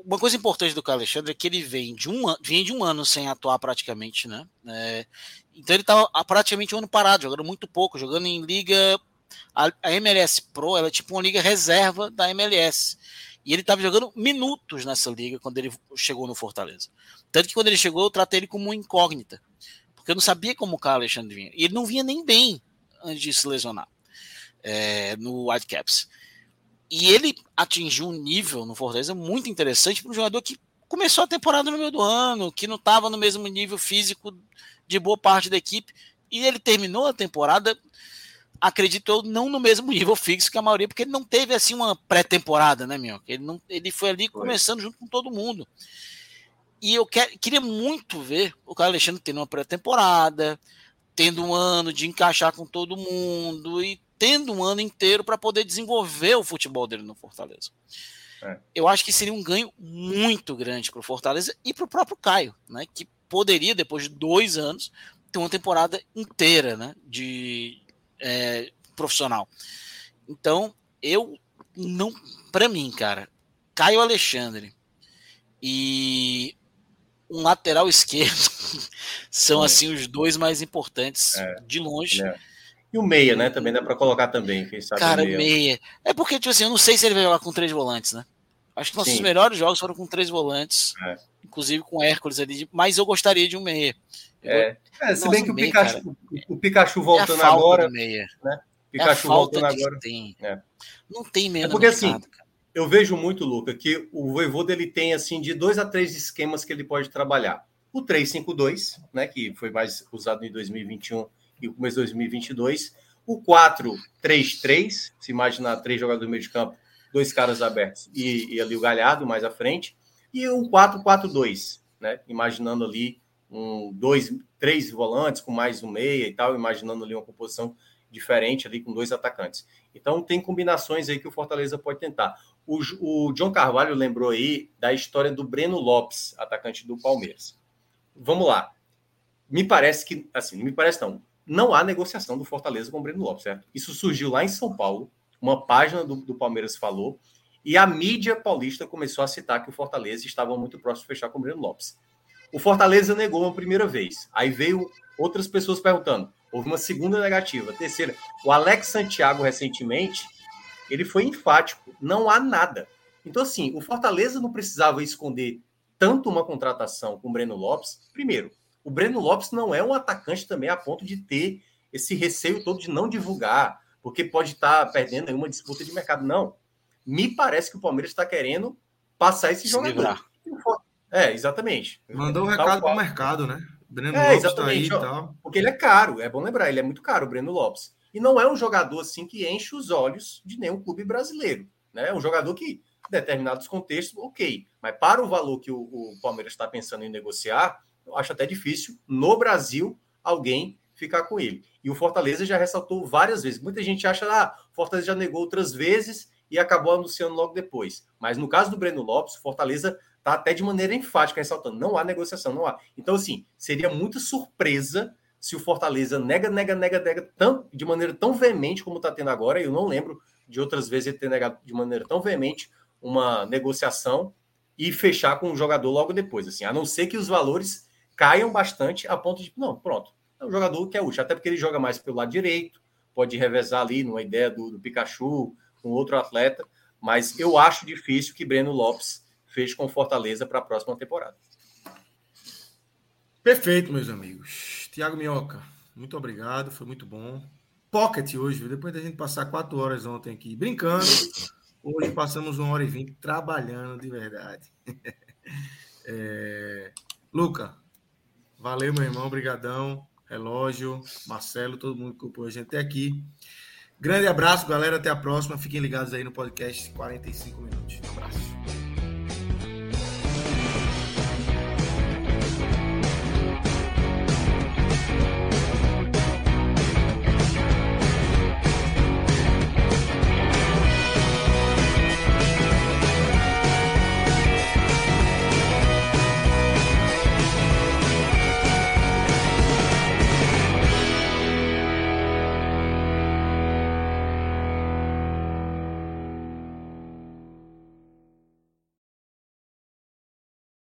uma coisa importante do Carlos Alexandre é que ele vem de um, vem de um ano sem atuar praticamente, né? É, então ele estava praticamente um ano parado, jogando muito pouco, jogando em liga. A, a, MLS Pro ela é tipo uma liga reserva da MLS. E ele estava jogando minutos nessa liga quando ele chegou no Fortaleza. Tanto que quando ele chegou, eu tratei ele como uma incógnita. Porque eu não sabia como o Carlos Alexandre vinha. E ele não vinha nem bem antes de se lesionar é, no Whitecaps. E ele atingiu um nível no Fortaleza muito interessante para um jogador que começou a temporada no meio do ano, que não estava no mesmo nível físico de boa parte da equipe. E ele terminou a temporada, acredito eu, não no mesmo nível fixo que a maioria, porque ele não teve assim uma pré-temporada, né, meu? Ele, não, ele foi ali foi. começando junto com todo mundo. E eu quer, queria muito ver o Carlos Alexandre tendo uma pré-temporada, tendo um ano de encaixar com todo mundo e tendo um ano inteiro para poder desenvolver o futebol dele no Fortaleza. É. Eu acho que seria um ganho muito grande para o Fortaleza e para o próprio Caio, né? Que poderia, depois de dois anos, ter uma temporada inteira né, de é, profissional. Então, eu não, para mim, cara, Caio Alexandre e um lateral esquerdo são é. assim os dois mais importantes é. de longe. É. E o meia, né? Também dá para colocar também, quem sabe. Cara, o meia. meia. É porque, tipo assim, eu não sei se ele vai jogar com três volantes, né? Acho que nossos Sim. melhores jogos foram com três volantes, é. inclusive com Hércules ali, mas eu gostaria de um meia. É. é se bem que o Pikachu, cara, o Pikachu é voltando agora. Meia. Né? É Pikachu voltando agora. Tem. É. Não tem meia. É porque assim, mercado, assim, eu vejo muito, Luca, que o Voivoda ele tem assim de dois a três esquemas que ele pode trabalhar. O 352, né, que foi mais usado em 2021 e o começo de 2022. O 4-3-3, se imaginar três jogadores do meio de campo, dois caras abertos e, e ali o Galhardo mais à frente. E o 4-4-2, né, imaginando ali um, dois, três volantes com mais um meia e tal, imaginando ali uma composição diferente ali com dois atacantes. Então tem combinações aí que o Fortaleza pode tentar. O, o John Carvalho lembrou aí da história do Breno Lopes, atacante do Palmeiras. Vamos lá. Me parece que, assim, me parece não, não há negociação do Fortaleza com o Breno Lopes, certo? Isso surgiu lá em São Paulo, uma página do, do Palmeiras falou, e a mídia paulista começou a citar que o Fortaleza estava muito próximo de fechar com o Breno Lopes. O Fortaleza negou uma primeira vez. Aí veio outras pessoas perguntando. Houve uma segunda negativa. Terceira, o Alex Santiago, recentemente, ele foi enfático. Não há nada. Então, assim, o Fortaleza não precisava esconder tanto uma contratação com o Breno Lopes. Primeiro, o Breno Lopes não é um atacante também a ponto de ter esse receio todo de não divulgar, porque pode estar perdendo em uma disputa de mercado. Não. Me parece que o Palmeiras está querendo passar esse Se jogador. Livrar. É, exatamente. Mandou o um recado para o mercado, né? Breno é, Lopes tá aí e tal. Porque ele é caro, é bom lembrar, ele é muito caro, o Breno Lopes. E não é um jogador assim que enche os olhos de nenhum clube brasileiro. Né? É um jogador que, em determinados contextos, ok. Mas para o valor que o, o Palmeiras está pensando em negociar, eu acho até difícil, no Brasil, alguém ficar com ele. E o Fortaleza já ressaltou várias vezes. Muita gente acha, ah, Fortaleza já negou outras vezes e acabou anunciando logo depois. Mas no caso do Breno Lopes, Fortaleza está até de maneira enfática ressaltando, não há negociação, não há. Então, assim, seria muita surpresa se o Fortaleza nega, nega, nega, nega tão, de maneira tão veemente como está tendo agora. Eu não lembro de outras vezes ele ter negado de maneira tão veemente uma negociação e fechar com o jogador logo depois, assim, a não ser que os valores caiam bastante a ponto de, não, pronto, é um jogador que é útil, até porque ele joga mais pelo lado direito, pode revezar ali numa ideia do, do Pikachu com outro atleta, mas eu acho difícil que Breno Lopes fez com Fortaleza para a próxima temporada. Perfeito, meus amigos. Tiago Minhoca, muito obrigado, foi muito bom. Pocket hoje, depois da gente passar quatro horas ontem aqui brincando, hoje passamos uma hora e vinte trabalhando de verdade. É... Luca, valeu, meu irmão, brigadão. Relógio, Marcelo, todo mundo que acompanhou a gente até aqui. Grande abraço, galera. Até a próxima. Fiquem ligados aí no podcast 45 minutos. Um abraço.